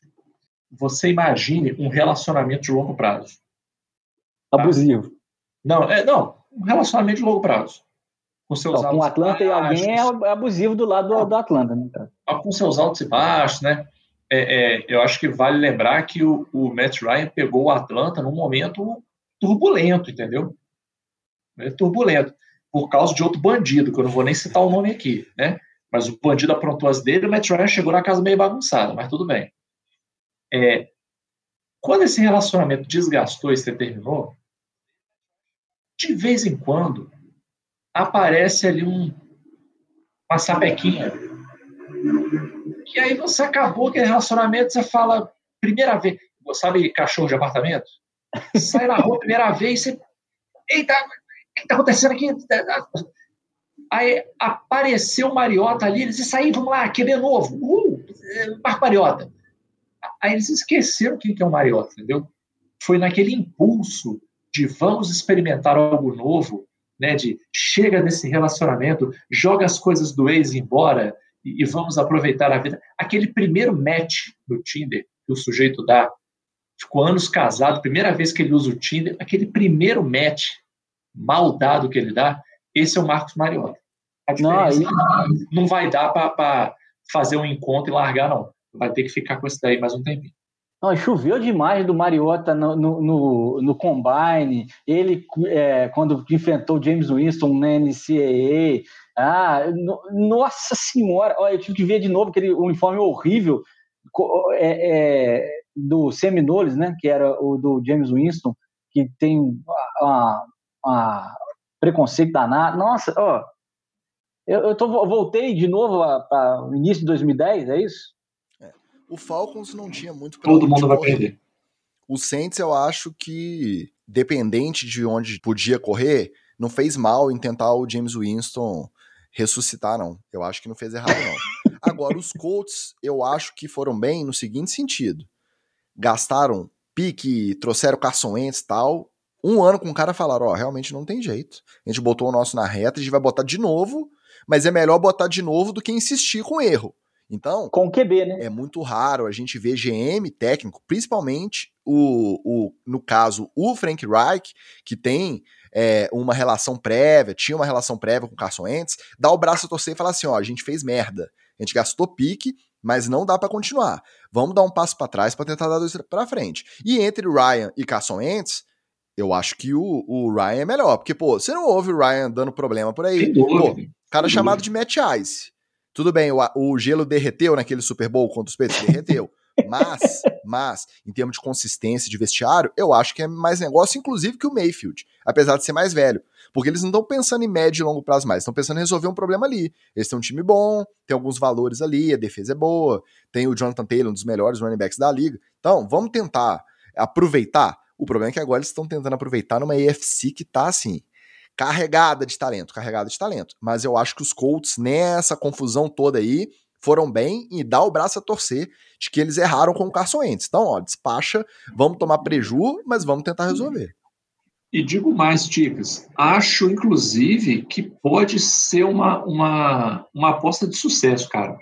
Você imagine um relacionamento de longo prazo. Tá? Abusivo. Não, é, não, um relacionamento de longo prazo. Com seus com o Atlanta e alguém é abusivo do lado do, do Atlanta, né, cara? Com seus altos e baixos, né? é, é, eu acho que vale lembrar que o, o, Matt Ryan pegou o Atlanta num momento turbulento, entendeu? É turbulento. Por causa de outro bandido, que eu não vou nem citar o nome aqui, né? Mas o bandido aprontou as dele, o Matt Ryan chegou na casa meio bagunçada, mas tudo bem. É, quando esse relacionamento desgastou e se terminou, de vez em quando aparece ali um, uma sapequinha e aí você acabou aquele relacionamento, você fala, primeira vez, sabe cachorro de apartamento? Sai na rua primeira vez, você. Eita, o que está acontecendo aqui? Aí apareceu o Mariota ali, eles disseram, aí, vamos lá, QB novo. Uh, Marco Mariota. Aí eles esqueceram quem que é o Mariota, entendeu? Foi naquele impulso de vamos experimentar algo novo, né? De chega desse relacionamento, joga as coisas do ex embora, e, vamos aproveitar a vida. Aquele primeiro match no Tinder que o sujeito dá, ficou anos casado, primeira vez que ele usa o Tinder, aquele primeiro match mal dado que ele dá, esse é o Marcos Mariota. Não, não vai dar para fazer um encontro e largar, não. Vai ter que ficar com esse daí mais um tempinho. Não, choveu demais do Mariota no, no, no, Combine, ele é, quando enfrentou James Winston na NCAA, ah, no, nossa senhora, olha, eu tive que ver de novo aquele uniforme horrível é, é, do Seminoles, né, que era o do James Winston, que tem uma, uma preconceito danado. Nossa, ó, eu, eu tô, voltei de novo para o início de 2010, é isso? O Falcons não tinha muito Todo mundo vai perder. O Saints, eu acho que, dependente de onde podia correr, não fez mal em tentar o James Winston ressuscitar, não. Eu acho que não fez errado, não. (laughs) Agora, os Colts, eu acho que foram bem no seguinte sentido: gastaram pique, trouxeram Carson Wentz e tal. Um ano com o cara falaram, ó, realmente não tem jeito. A gente botou o nosso na reta, a gente vai botar de novo, mas é melhor botar de novo do que insistir com erro. Então. Com QB, né? É muito raro a gente ver GM técnico, principalmente o, o no caso, o Frank Reich, que tem é, uma relação prévia, tinha uma relação prévia com o Carson Wentz, dar o braço a torcer e falar assim: ó, a gente fez merda. A gente gastou pique, mas não dá para continuar. Vamos dar um passo para trás para tentar dar dois para frente. E entre Ryan e Carson Wentz, eu acho que o, o Ryan é melhor, porque pô, você não ouve o Ryan dando problema por aí. Pô, cara chamado de Matt Ice. Tudo bem, o, o gelo derreteu naquele Super Bowl contra os Peitos, derreteu. (laughs) Mas, mas, em termos de consistência de vestiário, eu acho que é mais negócio, inclusive, que o Mayfield, apesar de ser mais velho. Porque eles não estão pensando em médio e longo prazo mais, estão pensando em resolver um problema ali. Eles têm um time bom, tem alguns valores ali, a defesa é boa, tem o Jonathan Taylor, um dos melhores running backs da liga. Então, vamos tentar aproveitar. O problema é que agora eles estão tentando aproveitar numa EFC que tá assim, carregada de talento, carregada de talento. Mas eu acho que os Colts, nessa confusão toda aí, foram bem e dá o braço a torcer de que eles erraram com o Carson Wentz. Então, ó, despacha, vamos tomar preju, mas vamos tentar resolver. E digo mais, Ticas, acho inclusive que pode ser uma, uma, uma aposta de sucesso, cara.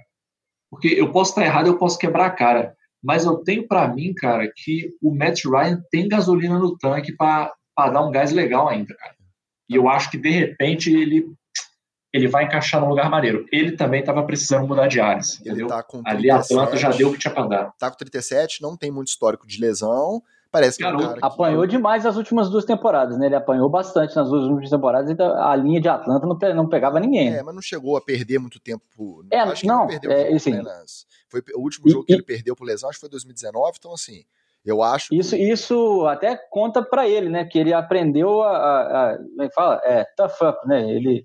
Porque eu posso estar errado, eu posso quebrar a cara, mas eu tenho para mim, cara, que o Matt Ryan tem gasolina no tanque para dar um gás legal ainda, cara. E eu acho que de repente ele ele vai encaixar num lugar maneiro. Ele também estava precisando mudar de áreas, entendeu? Tá Ali a Atlanta já deu o que tinha para dar. Tá com 37, não tem muito histórico de lesão. Parece que é um cara que... Apanhou demais nas últimas duas temporadas, né? Ele apanhou bastante nas duas últimas temporadas e a linha de Atlanta não, não pegava ninguém. É, mas não chegou a perder muito tempo. É, acho não, não perdeu é, assim, né, Foi o último jogo e, que ele perdeu por lesão, acho que foi 2019, então assim, eu acho. Isso, que... isso até conta para ele, né? Que ele aprendeu a, a, a, como é fala? É, tough up, né? Ele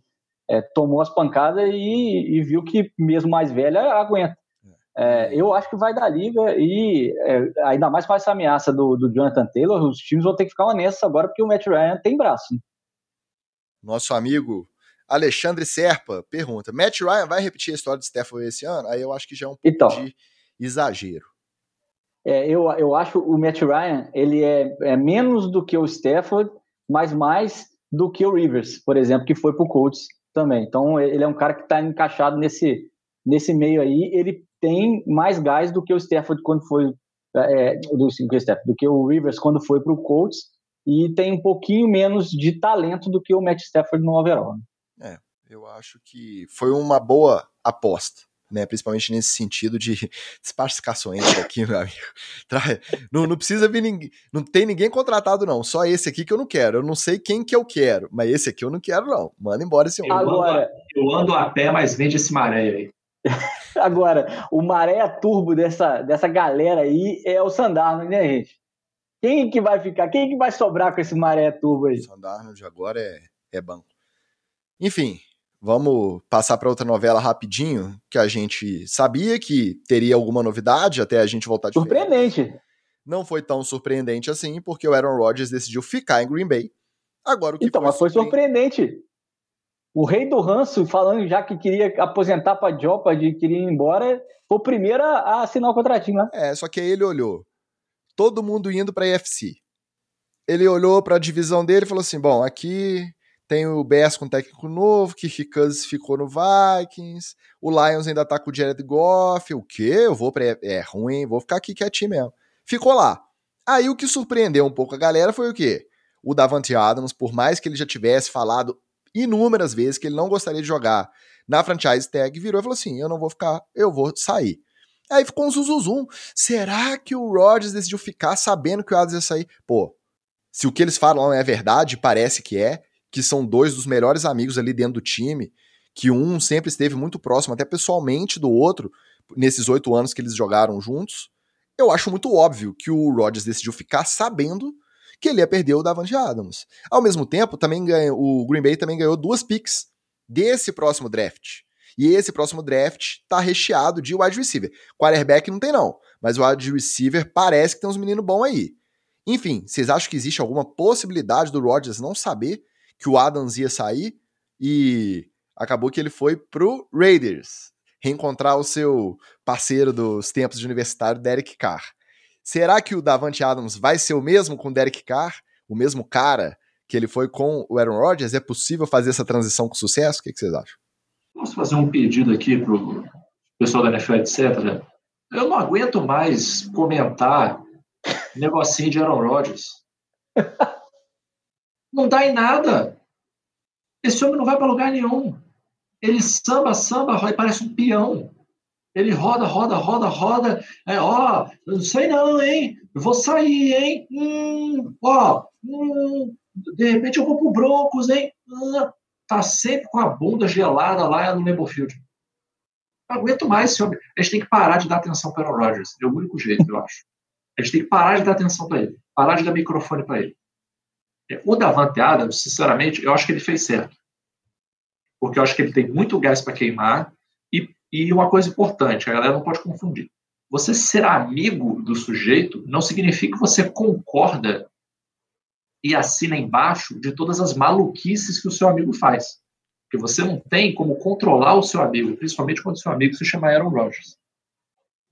é, tomou as pancadas e, e, viu que mesmo mais velha aguenta. É, eu acho que vai dar liga e é, ainda mais com essa ameaça do, do, Jonathan Taylor, os times vão ter que ficar honestos agora porque o Matt Ryan tem braço. Né? Nosso amigo Alexandre Serpa pergunta: Matt Ryan vai repetir a história de Stafford esse ano? Aí eu acho que já é um pouco então, de exagero. É, eu, eu acho o Matt Ryan ele é, é menos do que o Stafford, mas mais do que o Rivers, por exemplo, que foi para o Colts também. Então, ele é um cara que está encaixado nesse, nesse meio aí. Ele tem mais gás do que o Stafford quando foi. É, do, do que o Rivers quando foi para o Colts. E tem um pouquinho menos de talento do que o Matt Stafford no overall. Né? É, eu acho que foi uma boa aposta né? Principalmente nesse sentido de (laughs) despacificações aqui, meu amigo. (laughs) Não, não precisa vir ninguém. Não tem ninguém contratado, não. Só esse aqui que eu não quero. Eu não sei quem que eu quero, mas esse aqui eu não quero, não. Manda embora esse homem. Agora, eu ando a pé, mas vende esse maré aí. (laughs) Agora, o maré turbo dessa, dessa galera aí é o Sandarno, né, gente? Quem que vai ficar? Quem que vai sobrar com esse maré turbo aí? O Sandarno de agora é, é banco. Enfim, Vamos passar para outra novela rapidinho, que a gente sabia que teria alguma novidade até a gente voltar de Surpreendente. Férias. Não foi tão surpreendente assim, porque o Aaron Rodgers decidiu ficar em Green Bay. Agora o que Então, foi mas foi surpreendente. O rei do ranço, falando já que queria aposentar para Jopa, de queria ir embora, foi o primeiro a assinar o contratinho lá. É, só que aí ele olhou. Todo mundo indo para a UFC. Ele olhou para a divisão dele e falou assim: bom, aqui tem o Bears com técnico novo, Kirk Cousins ficou no Vikings, o Lions ainda tá com o Jared Goff, o quê? Eu vou pra... É ruim, vou ficar aqui quietinho mesmo. Ficou lá. Aí o que surpreendeu um pouco a galera foi o quê? O Davante Adams, por mais que ele já tivesse falado inúmeras vezes que ele não gostaria de jogar na franchise tag, virou e falou assim, eu não vou ficar, eu vou sair. Aí ficou um zuzuzum. Será que o Rodgers decidiu ficar sabendo que o Adams ia sair? Pô, se o que eles falam é verdade, parece que é, que são dois dos melhores amigos ali dentro do time, que um sempre esteve muito próximo, até pessoalmente, do outro, nesses oito anos que eles jogaram juntos, eu acho muito óbvio que o Rodgers decidiu ficar sabendo que ele ia perder o Davante Adams. Ao mesmo tempo, também ganhou, o Green Bay também ganhou duas picks desse próximo draft. E esse próximo draft tá recheado de wide receiver. Quarterback não tem não, mas o wide receiver parece que tem uns meninos bons aí. Enfim, vocês acham que existe alguma possibilidade do Rodgers não saber que o Adams ia sair e acabou que ele foi pro Raiders reencontrar o seu parceiro dos tempos de universitário, Derek Carr. Será que o Davante Adams vai ser o mesmo com o Derek Carr? O mesmo cara que ele foi com o Aaron Rodgers? É possível fazer essa transição com sucesso? O que, que vocês acham? Posso fazer um pedido aqui para o pessoal da NFL, etc. Eu não aguento mais comentar negocinho de Aaron Rodgers. (laughs) Não dá em nada. Esse homem não vai para lugar nenhum. Ele samba, samba, e parece um peão. Ele roda, roda, roda, roda. É, ó, não sei não, hein? Eu vou sair, hein? Hum, ó, hum, de repente eu vou pro Broncos, hein? Hum, tá sempre com a bunda gelada lá no Lambeau Field. Não aguento mais esse homem. A gente tem que parar de dar atenção para o Rodgers. É o único jeito, eu acho. A gente tem que parar de dar atenção para ele. Parar de dar microfone para ele. É, o Davante Adams, sinceramente, eu acho que ele fez certo. Porque eu acho que ele tem muito gás para queimar. E, e uma coisa importante, a galera não pode confundir. Você ser amigo do sujeito não significa que você concorda e assina embaixo de todas as maluquices que o seu amigo faz. Porque você não tem como controlar o seu amigo, principalmente quando o seu amigo se chama Aaron Rodgers.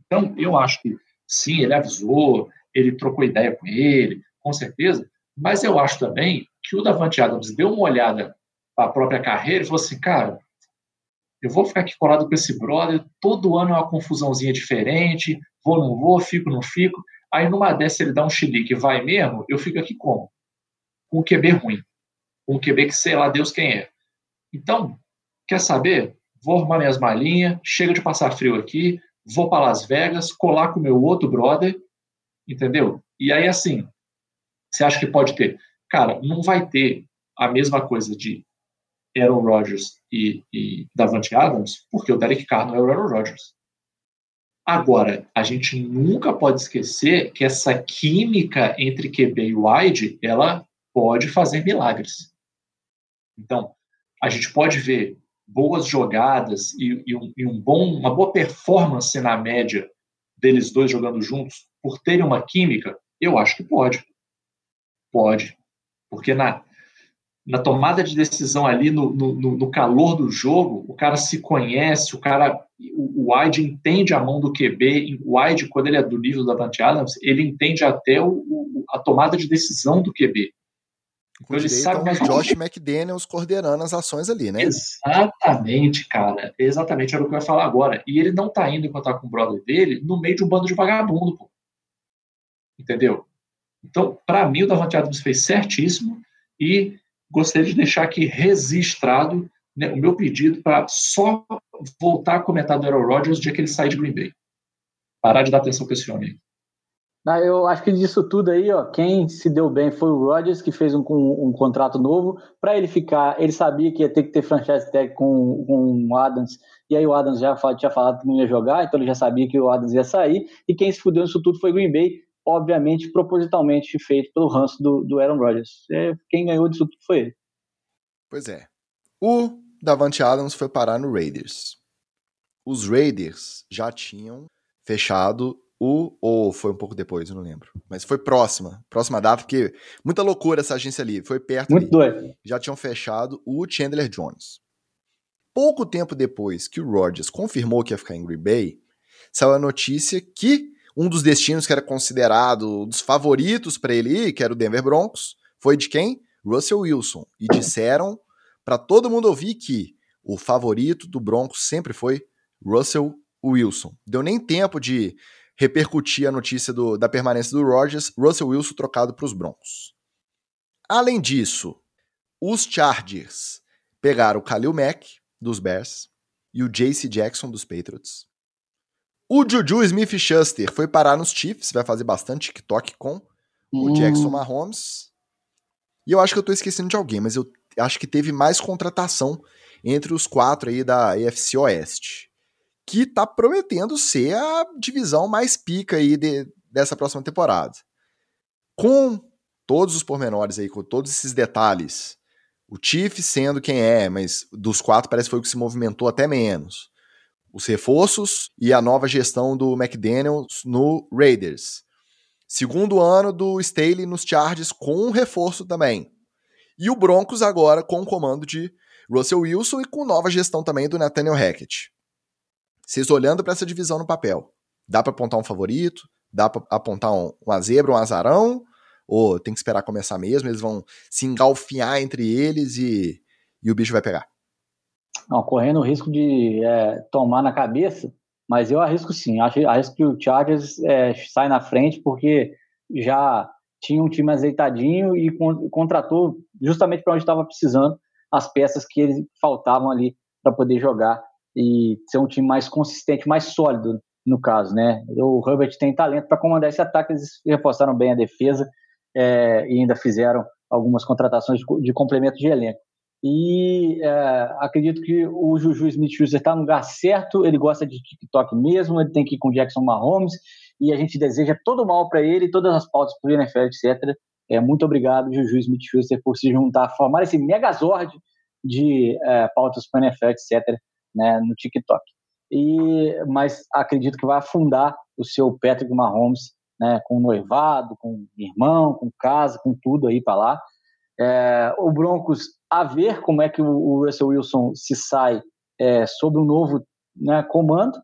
Então, eu acho que sim, ele avisou, ele trocou ideia com ele, com certeza, mas eu acho também que o Davante Adams deu uma olhada para a própria carreira e falou assim, cara, eu vou ficar aqui colado com esse brother, todo ano é uma confusãozinha diferente, vou, não vou, fico, não fico. Aí numa dessa ele dá um chilique vai mesmo, eu fico aqui como? Com um QB ruim. Com um QB que sei lá Deus quem é. Então, quer saber? Vou arrumar minhas malinhas, chega de passar frio aqui, vou para Las Vegas, colar com meu outro brother, entendeu? E aí, assim, você acha que pode ter? Cara, não vai ter a mesma coisa de Aaron Rodgers e, e Davante Adams, porque o Derek Carr não é o Aaron Rodgers. Agora, a gente nunca pode esquecer que essa química entre QB e wide, ela pode fazer milagres. Então, a gente pode ver boas jogadas e, e, um, e um bom, uma boa performance na média deles dois jogando juntos por terem uma química, eu acho que pode. Pode. Porque na, na tomada de decisão ali, no, no, no calor do jogo, o cara se conhece, o cara, o, o Wide entende a mão do QB, o Wide, quando ele é do nível da Dante Adams, ele entende até o, o, a tomada de decisão do QB. Com ele sabe mais Josh McDaniels coordenando as ações ali, né? Exatamente, cara. Exatamente, era o que eu ia falar agora. E ele não tá indo encontrar com o brother dele no meio de um bando de vagabundo, pô. Entendeu? Então, para mim, o Davante Adams fez certíssimo e gostaria de deixar aqui registrado né, o meu pedido para só voltar a comentar do Aaron Rodgers no dia que ele sair de Green Bay. Parar de dar atenção para esse homem. Ah, eu acho que disso tudo aí, ó, quem se deu bem foi o Rodgers, que fez um, um, um contrato novo. Para ele ficar, ele sabia que ia ter que ter franchise tag com, com o Adams, e aí o Adams já tinha falado que não ia jogar, então ele já sabia que o Adams ia sair. E quem se fudeu nisso tudo foi o Green Bay, obviamente, propositalmente feito pelo ranço do, do Aaron Rodgers. É, quem ganhou disso tudo foi ele. Pois é. O Davante Adams foi parar no Raiders. Os Raiders já tinham fechado o ou foi um pouco depois, eu não lembro. Mas foi próxima, próxima data, porque muita loucura essa agência ali, foi perto. Muito doido. Já tinham fechado o Chandler Jones. Pouco tempo depois que o Rodgers confirmou que ia ficar em Green Bay, saiu a notícia que um dos destinos que era considerado um dos favoritos para ele ir, que era o Denver Broncos, foi de quem? Russell Wilson. E disseram para todo mundo ouvir que o favorito do Broncos sempre foi Russell Wilson. Deu nem tempo de repercutir a notícia do, da permanência do Rodgers, Russell Wilson trocado para os Broncos. Além disso, os Chargers pegaram o Khalil Mack, dos Bears, e o JC Jackson, dos Patriots. O Juju Smith-Schuster foi parar nos Chiefs, vai fazer bastante TikTok com o Jackson Mahomes. E eu acho que eu tô esquecendo de alguém, mas eu acho que teve mais contratação entre os quatro aí da AFC Oeste que tá prometendo ser a divisão mais pica aí de, dessa próxima temporada. Com todos os pormenores aí, com todos esses detalhes, o Chief sendo quem é, mas dos quatro parece que foi o que se movimentou até menos. Os reforços e a nova gestão do McDaniels no Raiders. Segundo ano do Staley nos Chargers com um reforço também. E o Broncos agora com o comando de Russell Wilson e com nova gestão também do Nathaniel Hackett. Vocês olhando para essa divisão no papel, dá para apontar um favorito? Dá pra apontar um, uma zebra, um azarão? Ou tem que esperar começar mesmo? Eles vão se engalfinhar entre eles e, e o bicho vai pegar? Não, correndo o risco de é, tomar na cabeça, mas eu arrisco sim. Acho, arrisco que o Chargers é, sai na frente porque já tinha um time azeitadinho e contratou justamente para onde estava precisando as peças que eles faltavam ali para poder jogar e ser um time mais consistente, mais sólido no caso, né? O Herbert tem talento para comandar esse ataque, eles reforçaram bem a defesa é, e ainda fizeram algumas contratações de, de complemento de elenco. E é, acredito que o Juju Smith-Schuster está no lugar certo, ele gosta de TikTok mesmo, ele tem que ir com Jackson Mahomes, e a gente deseja todo mal para ele, todas as pautas para o NFL, etc. É, muito obrigado, Juju Smith-Schuster, por se juntar, formar esse megazord de é, pautas para o NFL, etc., né, no TikTok. E, mas acredito que vai afundar o seu Patrick Mahomes né, com noivado, com irmão, com casa, com tudo aí para lá. É, o Broncos a ver como é que o, Russell Wilson se sai é, sob um novo né, comando.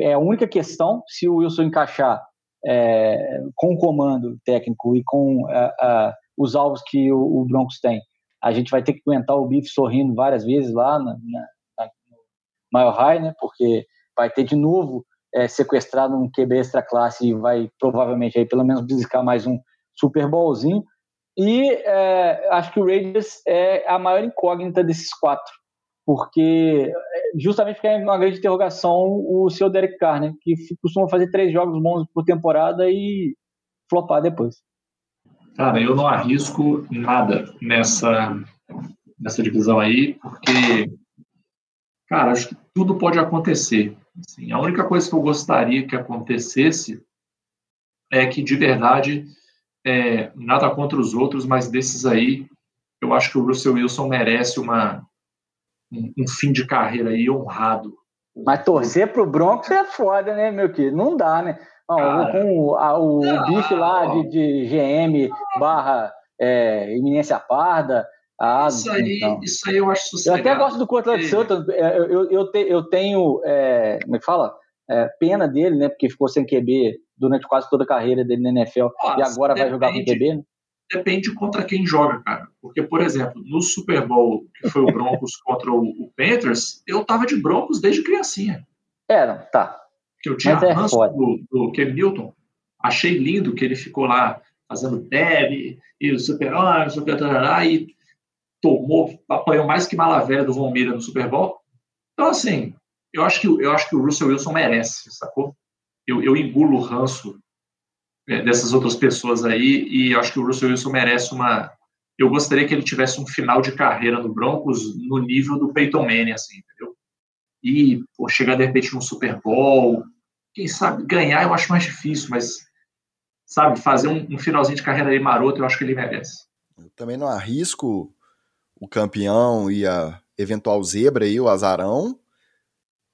É a única questão, se o Wilson encaixar é, com o comando técnico e com os alvos que o, o, Broncos tem, a gente vai ter que aguentar o Biff sorrindo várias vezes lá na, na, na Mile High, né, porque vai ter de novo é, sequestrado um QB extra classe e vai provavelmente aí pelo menos buscar mais um Super Bowlzinho. E é, acho que o Raiders é a maior incógnita desses quatro, porque é, justamente porque é uma grande interrogação o seu Derek Carr, né, que costuma fazer três jogos bons por temporada e flopar depois. Cara, eu não arrisco nada nessa, nessa divisão aí, porque, cara, acho que tudo pode acontecer. Assim, a única coisa que eu gostaria que acontecesse é que, de verdade, é, nada contra os outros, mas desses aí, eu acho que o Russell Wilson merece uma, um, um fim de carreira aí honrado. Mas torcer pro Broncos é foda, né, meu querido? Não dá, né? Não, com a, o não, bife lá de, de GM barra é, Eminência Parda. Ah, isso, aí, então. isso aí eu acho sossegado. Eu até gosto do Cortland Sutton. É, eu, eu, eu, te, eu tenho, é, como é que fala? É, pena dele, né? Porque ficou sem QB durante quase toda a carreira dele na NFL e agora depende, vai jogar com QB, né? Depende contra quem joga, cara. Porque, por exemplo, no Super Bowl, que foi o Broncos (laughs) contra o, o, Panthers, eu tava de Broncos desde criancinha. É, não, tá. Que eu tinha é ranço do, do Ken Newton. Achei lindo que ele ficou lá fazendo deb e o super o super e tomou, apanhou mais que Malavéria do Von Miller no Super Bowl. Então, assim, eu acho que, eu acho que o Russell Wilson merece, sacou? Eu, eu engulo o ranço é, dessas outras pessoas aí e acho que o Russell Wilson merece uma. Eu gostaria que ele tivesse um final de carreira no Broncos no nível do Peyton Manning, assim, entendeu? E pô, chegar de repente num Super Bowl, quem sabe ganhar eu acho mais difícil, mas sabe, fazer um, um finalzinho de carreira aí maroto, eu acho que ele merece. Eu também não arrisco o campeão e a eventual zebra aí, o azarão,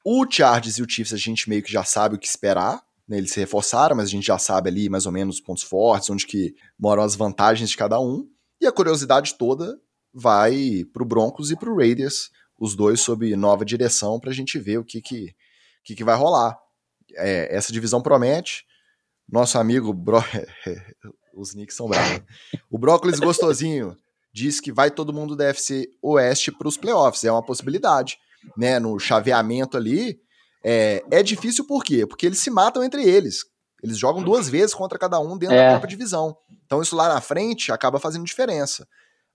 o Chargers e o Chiefs a gente meio que já sabe o que esperar, né? Eles se reforçaram, mas a gente já sabe ali mais ou menos os pontos fortes, onde que moram as vantagens de cada um. E a curiosidade toda vai pro Broncos e pro Raiders, os dois sob nova direção, para a gente ver o que que, que, que vai rolar. É, essa divisão promete. Nosso amigo, Bro... (laughs) os Knicks são bravos. O Brócolis Gostosinho diz que vai todo mundo da FC Oeste para os playoffs. É uma possibilidade né, no chaveamento ali, é, é difícil por quê? Porque eles se matam entre eles. Eles jogam duas vezes contra cada um dentro é. da própria divisão. Então isso lá na frente acaba fazendo diferença.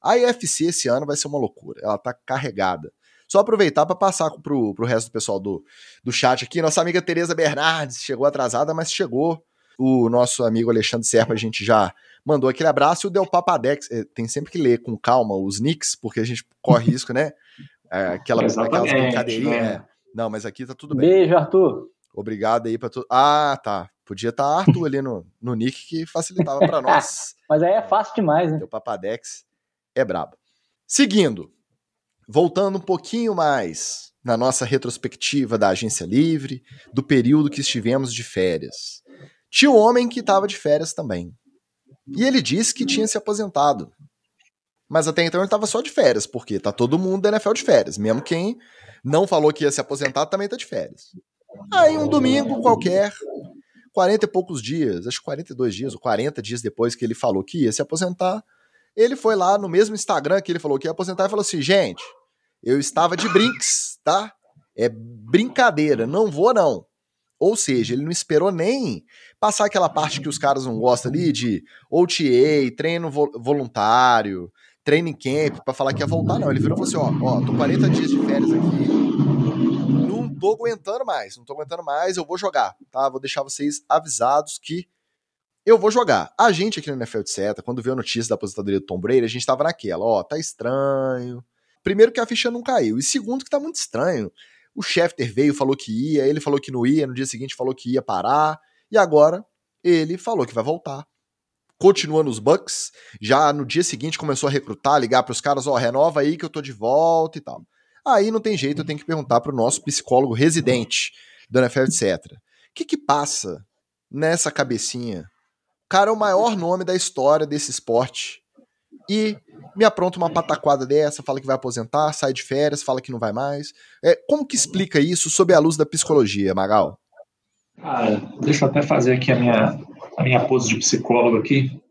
A IFC esse ano vai ser uma loucura. Ela tá carregada. Só aproveitar para passar pro, pro resto do pessoal do, do chat aqui. Nossa amiga Tereza Bernardes chegou atrasada, mas chegou. O nosso amigo Alexandre Serpa, a gente já mandou aquele abraço. E o Del Papadex, é, tem sempre que ler com calma os nicks, porque a gente corre risco, né? É, aquela, aquelas brincadeirinhas. Né? É. Não, mas aqui tá tudo bem. Beijo, Arthur. Obrigado aí pra tu. Ah, tá. Podia estar tá Arthur ali no, no nick que facilitava para nós. (laughs) mas aí é fácil demais, né? O Papadex é brabo. Seguindo, voltando um pouquinho mais na nossa retrospectiva da agência livre, do período que estivemos de férias. Tinha um homem que estava de férias também. E ele disse que tinha se aposentado. Mas até então ele estava só de férias, porque tá todo mundo da NFL de férias. Mesmo quem não falou que ia se aposentar também tá de férias. Aí um domingo qualquer, 40 e poucos dias, acho que 42 dias ou 40 dias depois que ele falou que ia se aposentar, ele foi lá no mesmo Instagram que ele falou que ia aposentar e falou assim: gente, eu estava de brinks, tá? É brincadeira, não vou não. Ou seja, ele não esperou nem passar aquela parte que os caras não gostam ali de OTA, treino voluntário, training camp, para falar que ia voltar, não. Ele virou e falou assim: ó, ó, tô 40 dias de férias aqui, não tô aguentando mais, não tô aguentando mais, eu vou jogar, tá? Vou deixar vocês avisados que eu vou jogar. A gente aqui no NFL etc, quando viu a notícia da aposentadoria do Tom Brady, a gente tava naquela, ó, tá estranho. Primeiro que a ficha não caiu, e segundo que tá muito estranho. O Schefter veio, falou que ia, ele falou que não ia, no dia seguinte falou que ia parar, e agora ele falou que vai voltar. Continua nos Bucks, já no dia seguinte começou a recrutar, ligar para os caras, ó, renova aí que eu tô de volta e tal. Aí não tem jeito, eu tenho que perguntar pro nosso psicólogo residente do NFL, etc. O que que passa nessa cabecinha cara é o maior nome da história desse esporte. E me apronta uma pataquada dessa, fala que vai aposentar, sai de férias, fala que não vai mais. É, como que explica isso sob a luz da psicologia, Magal? Cara, deixa eu até fazer aqui a minha, a minha pose de psicólogo aqui.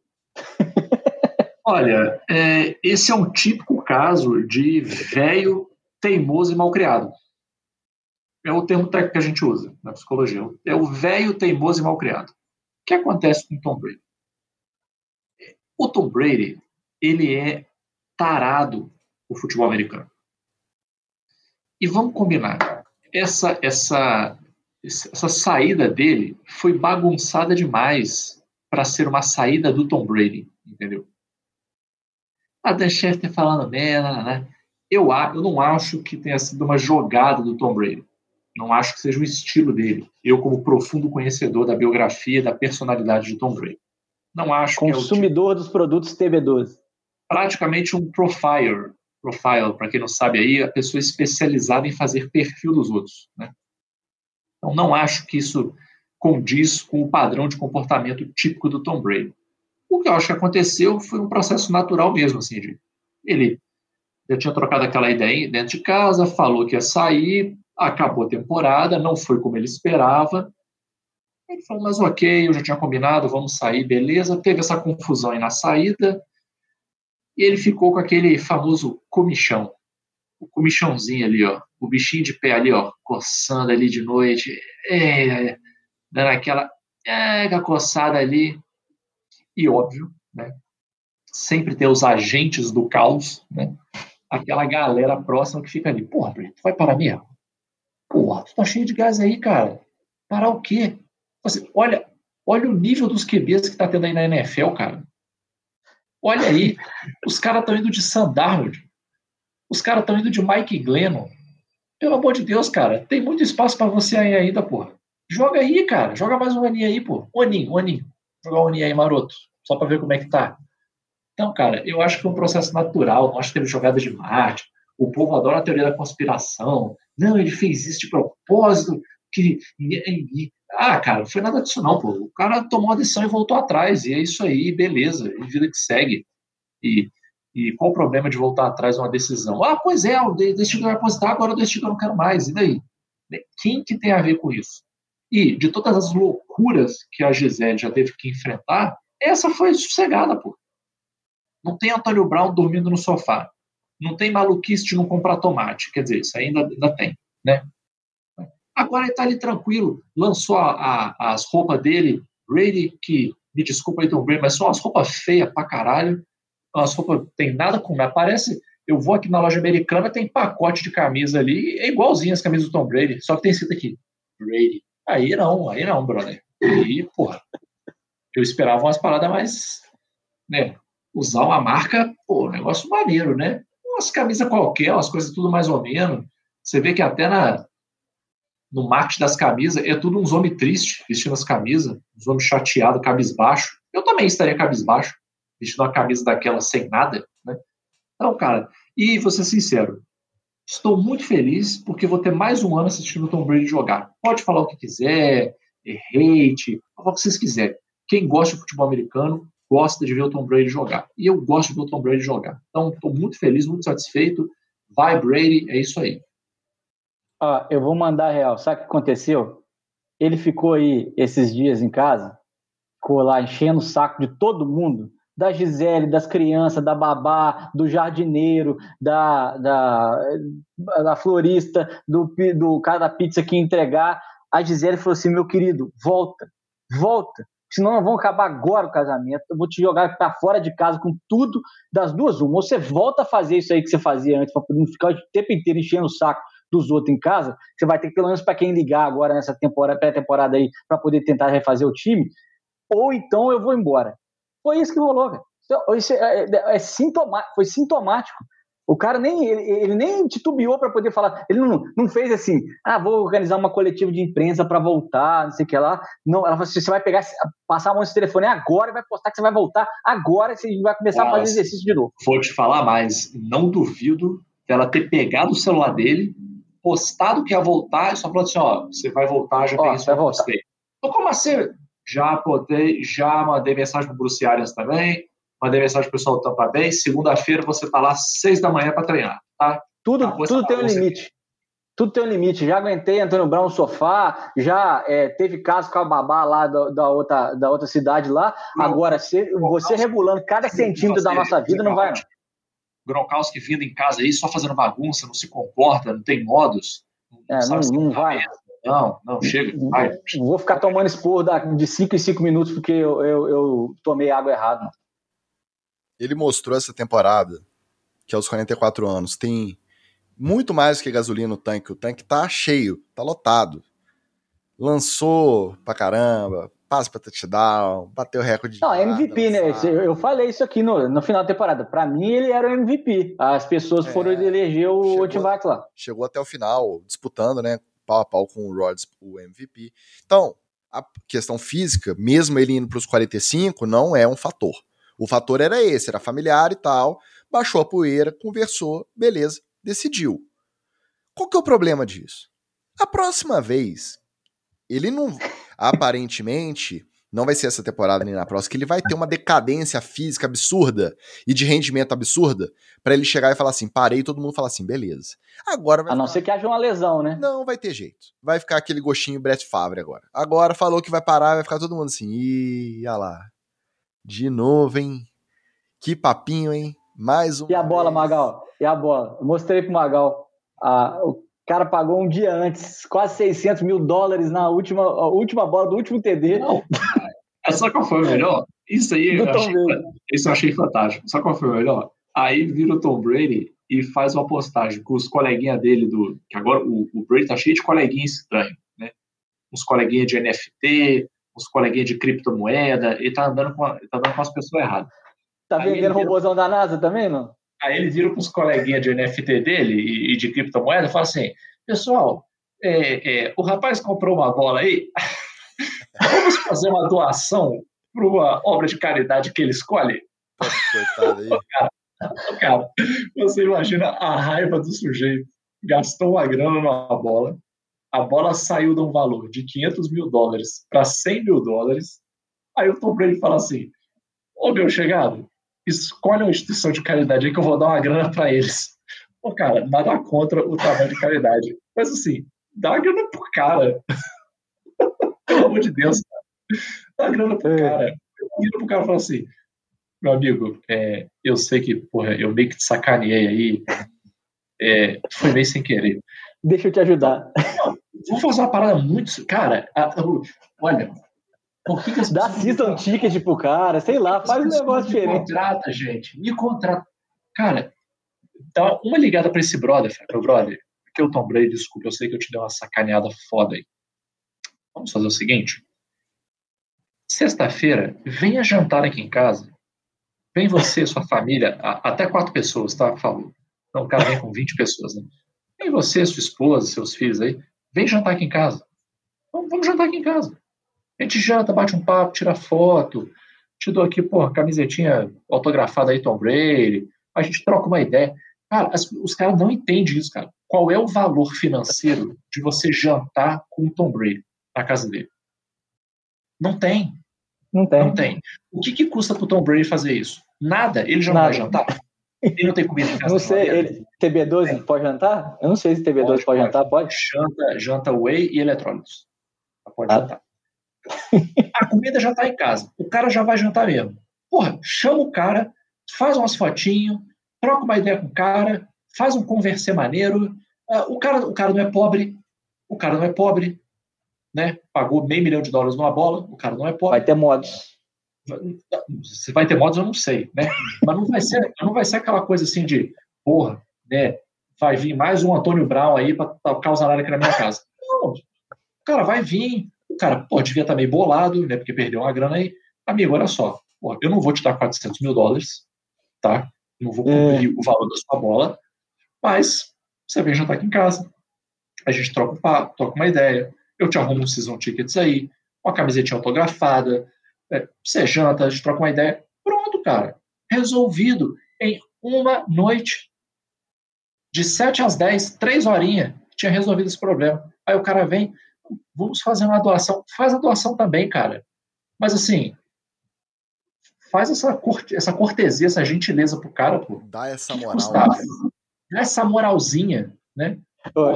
Olha, é, esse é um típico caso de velho teimoso e malcriado. É o termo técnico que a gente usa na psicologia. É o velho teimoso e malcriado que acontece com o Tom Brady? O Tom Brady, ele é tarado o futebol americano. E vamos combinar, essa essa essa saída dele foi bagunçada demais para ser uma saída do Tom Brady, entendeu? A Dan Schefter falando merda, né? Eu, eu não acho que tenha sido uma jogada do Tom Brady. Não acho que seja o estilo dele. Eu, como profundo conhecedor da biografia e da personalidade de Tom Brady. Não acho Consumidor que é tipo... dos produtos TV12. Praticamente um profiler. Profile, para quem não sabe aí, a pessoa especializada em fazer perfil dos outros. Né? Então, não acho que isso condiz com o padrão de comportamento típico do Tom Brady. O que eu acho que aconteceu foi um processo natural mesmo, assim, de ele já tinha trocado aquela ideia dentro de casa, falou que ia sair, Acabou a temporada, não foi como ele esperava. Ele falou, mas ok, eu já tinha combinado, vamos sair, beleza. Teve essa confusão aí na saída. E ele ficou com aquele famoso comichão. O comichãozinho ali, ó. O bichinho de pé ali, ó, coçando ali de noite. É, dando aquela é, coçada ali. E óbvio, né? Sempre tem os agentes do caos, né? Aquela galera próxima que fica ali. Porra, tu vai parar mesmo? Porra, tu tá cheio de gás aí, cara. Parar o quê? Assim, olha, olha o nível dos QBs que tá tendo aí na NFL, cara. Olha aí, os caras estão indo de Darnold. Os caras estão indo de Mike Glennon. Pelo amor de Deus, cara, tem muito espaço para você aí ainda, porra. Joga aí, cara. Joga mais um aninho aí, pô. Um aninho, um aninho. Jogar um aninho aí, maroto. Só para ver como é que tá. Então, cara, eu acho que foi um processo natural. Que teve jogada de marketing. O povo adora a teoria da conspiração. Não, ele fez isso de propósito. Que... Ah, cara, não foi nada disso não, pô. O cara tomou a decisão e voltou atrás. E é isso aí, beleza. E vida que segue. E, e qual o problema de voltar atrás de uma decisão? Ah, pois é, o Destino vai aposentar, agora o Destino eu não quero mais. E daí? Quem que tem a ver com isso? E de todas as loucuras que a Gisele já teve que enfrentar, essa foi sossegada, pô. Não tem Antônio Brown dormindo no sofá. Não tem maluquice de não comprar tomate. Quer dizer, isso ainda, ainda tem, né? Agora ele está ali tranquilo, lançou a, a, as roupas dele, Brady, que, me desculpa aí, Tom Brady, mas são umas roupas feias pra caralho. As roupas tem nada com. Aparece, eu vou aqui na loja americana, tem pacote de camisa ali, é igualzinho as camisas do Tom Brady, só que tem escrito aqui, Brady. Aí não, aí não, brother. Aí, porra, eu esperava umas paradas mais, né, usar uma marca, pô, negócio maneiro, né? umas camisas qualquer, umas coisas tudo mais ou menos. Você vê que até na, no marketing das camisas é tudo uns homens tristes vestindo as camisas, uns homens chateados, cabisbaixo. Eu também estaria cabisbaixo, vestindo uma camisa daquela sem nada, né? Então, cara, e vou ser sincero, estou muito feliz porque vou ter mais um ano assistindo o Tom Brady jogar. Pode falar o que quiser, hate, o que vocês quiserem. Quem gosta de futebol americano gosta de ver o Tom Brady jogar. E eu gosto de ver o Tom Brady jogar. Então, estou muito feliz, muito satisfeito. Vai, Brady, é isso aí. Ó, eu vou mandar real. Sabe o que aconteceu? ele ficou aí esses dias em casa, ficou lá enchendo o saco de todo mundo, da Gisele, das crianças, da babá, do jardineiro, da, da, da florista, do, do cara da pizza que entregar. A Gisele falou assim: meu querido, volta, volta. Senão nós vamos acabar agora o casamento. Eu vou te jogar para fora de casa com tudo das duas. Uma, ou você volta a fazer isso aí que você fazia antes, para não ficar o tempo inteiro enchendo o saco dos outros em casa. Você vai ter que, pelo menos para quem ligar agora nessa temporada, pré-temporada aí, para poder tentar refazer o time. Ou então eu vou embora. Foi isso que rolou, velho. Isso é, é, é sintomático, foi sintomático. O cara nem ele, ele nem titubeou para poder falar. Ele não, não fez assim, ah, vou organizar uma coletiva de imprensa para voltar, não sei o que lá. Não, ela falou assim, você vai pegar, passar a mão nesse telefone agora, vai postar que você vai voltar agora, você vai começar Nossa, a fazer exercício de novo. Vou te falar mais, não duvido dela ter pegado o celular dele, postado que ia voltar e só falou assim, ó, você vai voltar, já ó, voltar. Então, como assim? Já botei, já mandei mensagem pro Bruce Arias também, mandei mensagem pro pessoal do Tampa Bay, segunda-feira você tá lá seis da manhã para treinar, tá? Tudo, tudo tem um limite. Tudo tem um limite. Já aguentei Antônio Brown no sofá, já é, teve caso com a babá lá da, da, outra, da outra cidade lá. Não, Agora, se, você regulando cada centímetro da nossa vida, não vai. Gronkowski vindo em casa aí só fazendo bagunça, não se comporta, não tem modos. Não, é, não, não vai. Não, não, chega. Vai. Vou ficar tomando expor de 5 em 5 minutos porque eu, eu, eu, tomei água errada. Ele mostrou essa temporada que aos 44 anos tem muito mais que gasolina no tanque. O tanque tá cheio, tá lotado. Lançou pra caramba, passe pra touchdown, bateu recorde. Não, MVP, né? Eu falei isso aqui no, no final da temporada. Para mim, ele era o MVP. As pessoas é, foram eleger o Otivac lá. Chegou até o final, disputando, né? Pau a pau com o Rodgers, o MVP. Então, a questão física, mesmo ele indo para os 45, não é um fator. O fator era esse, era familiar e tal. Baixou a poeira, conversou, beleza, decidiu. Qual que é o problema disso? A próxima vez, ele não aparentemente, não vai ser essa temporada nem na próxima, que ele vai ter uma decadência física absurda e de rendimento absurda para ele chegar e falar assim, parei e todo mundo falar assim, beleza. Agora A não ser que haja uma lesão, né? Não, vai ter jeito. Vai ficar aquele gostinho Brett Favre agora. Agora falou que vai parar, vai ficar todo mundo assim, ih, olha lá. De novo, hein? Que papinho, hein? Mais um. E a bola, vez. Magal? E a bola? Eu mostrei pro Magal. Ah, o cara pagou um dia antes quase 600 mil dólares na última, última bola do último TD. Não, (laughs) só qual foi o melhor? Isso aí eu achei, isso eu achei fantástico. Só qual foi o melhor? Aí vira o Tom Brady e faz uma postagem com os coleguinhas dele do. Que agora o, o Brady tá cheio de coleguinhas estranhos, né? Uns coleguinhas de NFT, uns coleguinhas de criptomoeda, ele tá andando com, a, tá andando com as pessoas erradas. Tá vendendo robôzão da NASA também, não? Aí ele vira para os coleguinhas de NFT dele e, e de criptomoeda e fala assim: pessoal, é, é, o rapaz comprou uma bola aí, (laughs) vamos fazer uma doação para uma obra de caridade que ele escolhe? Coitado aí. (laughs) cara, cara, você imagina a raiva do sujeito. Gastou uma grana numa bola, a bola saiu de um valor de 500 mil dólares para 100 mil dólares. Aí o Tom Brady fala assim: Ô meu chegado, escolhe uma instituição de caridade aí que eu vou dar uma grana para eles. Pô, cara, nada contra o trabalho de caridade. Mas assim, dá uma grana pro cara. Pelo amor de Deus, cara. Dá grana pro é. cara. Vira pro cara e fala assim: meu amigo, é, eu sei que, porra, eu meio que te sacaneei aí. É, foi meio sem querer. Deixa eu te ajudar. Não, vou fazer uma parada muito. Cara, a, a, olha, por que, que as Dá season ticket pro cara, sei lá, faz um negócio diferente. Me contrata, gente. Me contrata. Cara, dá uma ligada pra esse brother, meu brother. Que o Tom Brady, desculpa, eu sei que eu te dei uma sacaneada foda aí. Vamos fazer o seguinte. Sexta-feira, venha jantar aqui em casa. Vem você, sua família, até quatro pessoas, tá? Favor. Não, o cara vem com 20 pessoas, né? Vem você, sua esposa, seus filhos aí. Vem jantar aqui em casa. Vamos, vamos jantar aqui em casa. A gente janta, bate um papo, tira foto. Te dou aqui, pô, camisetinha autografada aí, Tom Brady. A gente troca uma ideia. Cara, as, os caras não entendem isso, cara. Qual é o valor financeiro de você jantar com o Tom Brady na casa dele? Não tem. Não tem. Não tem. O que, que custa pro Tom Brady fazer isso? Nada. Ele já Nada. vai jantar. Ele não tem comida em casa. Não sei, ele, TB12 é. pode jantar? Eu não sei se TB12 pode, pode, jantar, pode? Janta, janta whey e eletrólitos. pode ah. jantar. A comida já tá em casa. O cara já vai jantar mesmo. Porra, chama o cara, faz umas fotinhos, troca uma ideia com o cara, faz um converser maneiro. Uh, o, cara, o cara não é pobre, o cara não é pobre, né? Pagou meio milhão de dólares numa bola, o cara não é pobre. Vai ter modos. Se vai ter modos, eu não sei, né? Mas não vai ser, não vai ser aquela coisa assim de, porra, né? Vai vir mais um Antônio Brown aí para causar nada aqui na minha casa. Não, o cara vai vir, o cara, pô, devia estar meio bolado, né? Porque perdeu uma grana aí. Amigo, olha só, pô, eu não vou te dar 400 mil dólares, tá? Não vou cumprir é. o valor da sua bola, mas você vem jantar aqui em casa. A gente troca um papo, troca uma ideia. Eu te arrumo um season tickets aí, uma camisetinha autografada. É, você janta, a gente troca uma ideia. Pronto, cara. Resolvido em uma noite. De 7 às 10, três horinhas, tinha resolvido esse problema. Aí o cara vem, vamos fazer uma doação. Faz a doação também, cara. Mas assim, faz essa, corte, essa cortesia, essa gentileza pro cara, pô. Dá essa moral. Dá essa moralzinha, né?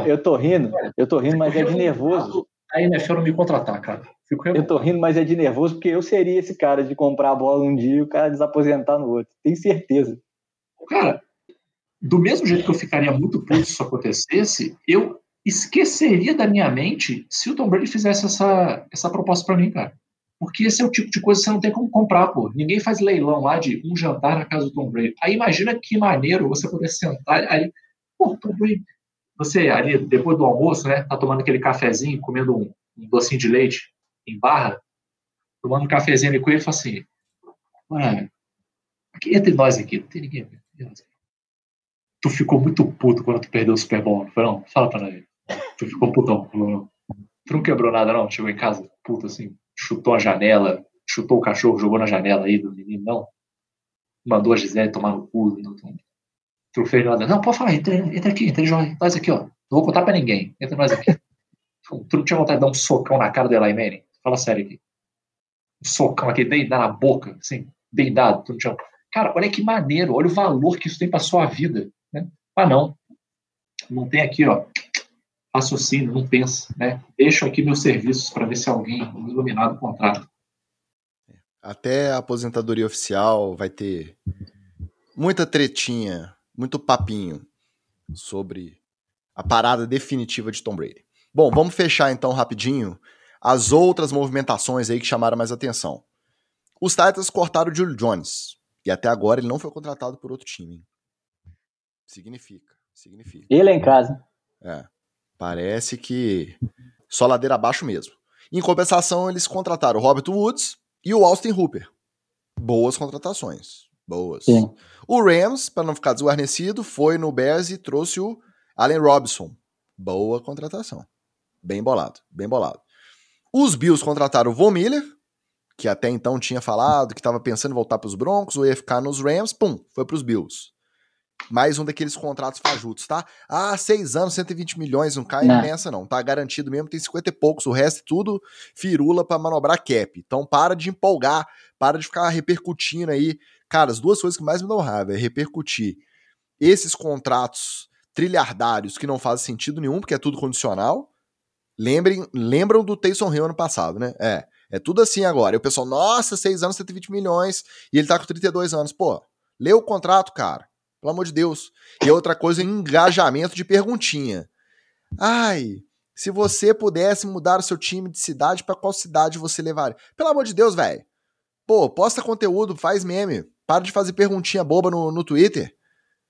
eu tô rindo, eu tô rindo, mas é de nervoso. A NFL não me contratar, cara. Fico eu tô rindo, mas é de nervoso, porque eu seria esse cara de comprar a bola um dia e o cara desaposentar no outro. Tenho certeza. Cara, do mesmo jeito que eu ficaria muito puto se isso acontecesse, eu esqueceria da minha mente se o Tom Brady fizesse essa, essa proposta para mim, cara. Porque esse é o tipo de coisa que você não tem como comprar, pô. Ninguém faz leilão lá de um jantar na casa do Tom Brady. Aí imagina que maneiro você poder sentar aí, pô, Tom Brady, você ali, depois do almoço, né, tá tomando aquele cafezinho, comendo um, um docinho de leite em barra, tomando um cafezinho ali com ele fala assim, mano, aqui, entre nós aqui, não tem ninguém. Tu ficou muito puto quando tu perdeu o Super Bowl, não foi não? Fala pra nós. Tu ficou putão. Tu não quebrou nada não? Chegou em casa, puto assim, chutou a janela, chutou o cachorro, jogou na janela aí do menino, não. Mandou a Gisele tomar no cu. Não, não, fez nada. Não, pode falar, entra, entra aqui, entra nós, aqui, ó. Não vou contar pra ninguém, entra nós aqui. (laughs) tu não tinha vontade de dar um socão na cara do Eli Manning? Fala sério aqui. Um socão aqui, deidado na boca, assim, deidado. Tu não tinha... Cara, olha que maneiro, olha o valor que isso tem pra sua vida. Né? Ah, não. Não tem aqui, ó, raciocínio, não pensa, né? Deixo aqui meus serviços para ver se alguém iluminado contrata. Até a aposentadoria oficial vai ter muita tretinha, muito papinho sobre a parada definitiva de Tom Brady. Bom, vamos fechar então rapidinho as outras movimentações aí que chamaram mais atenção. Os Titans cortaram o Julio Jones e até agora ele não foi contratado por outro time. Significa, significa. Ele é em casa. É. Parece que só ladeira abaixo mesmo. Em compensação, eles contrataram o Robert Woods e o Austin Hooper. Boas contratações. Boas. Sim. O Rams, para não ficar desguarnecido, foi no Bears e trouxe o Allen Robinson. Boa contratação. Bem bolado, bem bolado. Os Bills contrataram o Von Miller, que até então tinha falado que estava pensando em voltar para os Broncos ou ia ficar nos Rams. Pum, foi para os Bills mais um daqueles contratos fajutos, tá? Ah, seis anos, 120 milhões, não cai não. nessa não, tá garantido mesmo, tem 50 e poucos, o resto é tudo firula para manobrar cap. Então para de empolgar, para de ficar repercutindo aí. Cara, as duas coisas que mais me dão raiva é repercutir esses contratos trilhardários que não fazem sentido nenhum, porque é tudo condicional. Lembrem, lembram do Taysom Hill ano passado, né? É, é tudo assim agora. E o pessoal, nossa, seis anos, 120 milhões, e ele tá com 32 anos. Pô, lê o contrato, cara. Pelo amor de Deus. E outra coisa, engajamento de perguntinha. Ai, se você pudesse mudar o seu time de cidade, para qual cidade você levaria? Pelo amor de Deus, velho. Pô, posta conteúdo, faz meme. Para de fazer perguntinha boba no, no Twitter.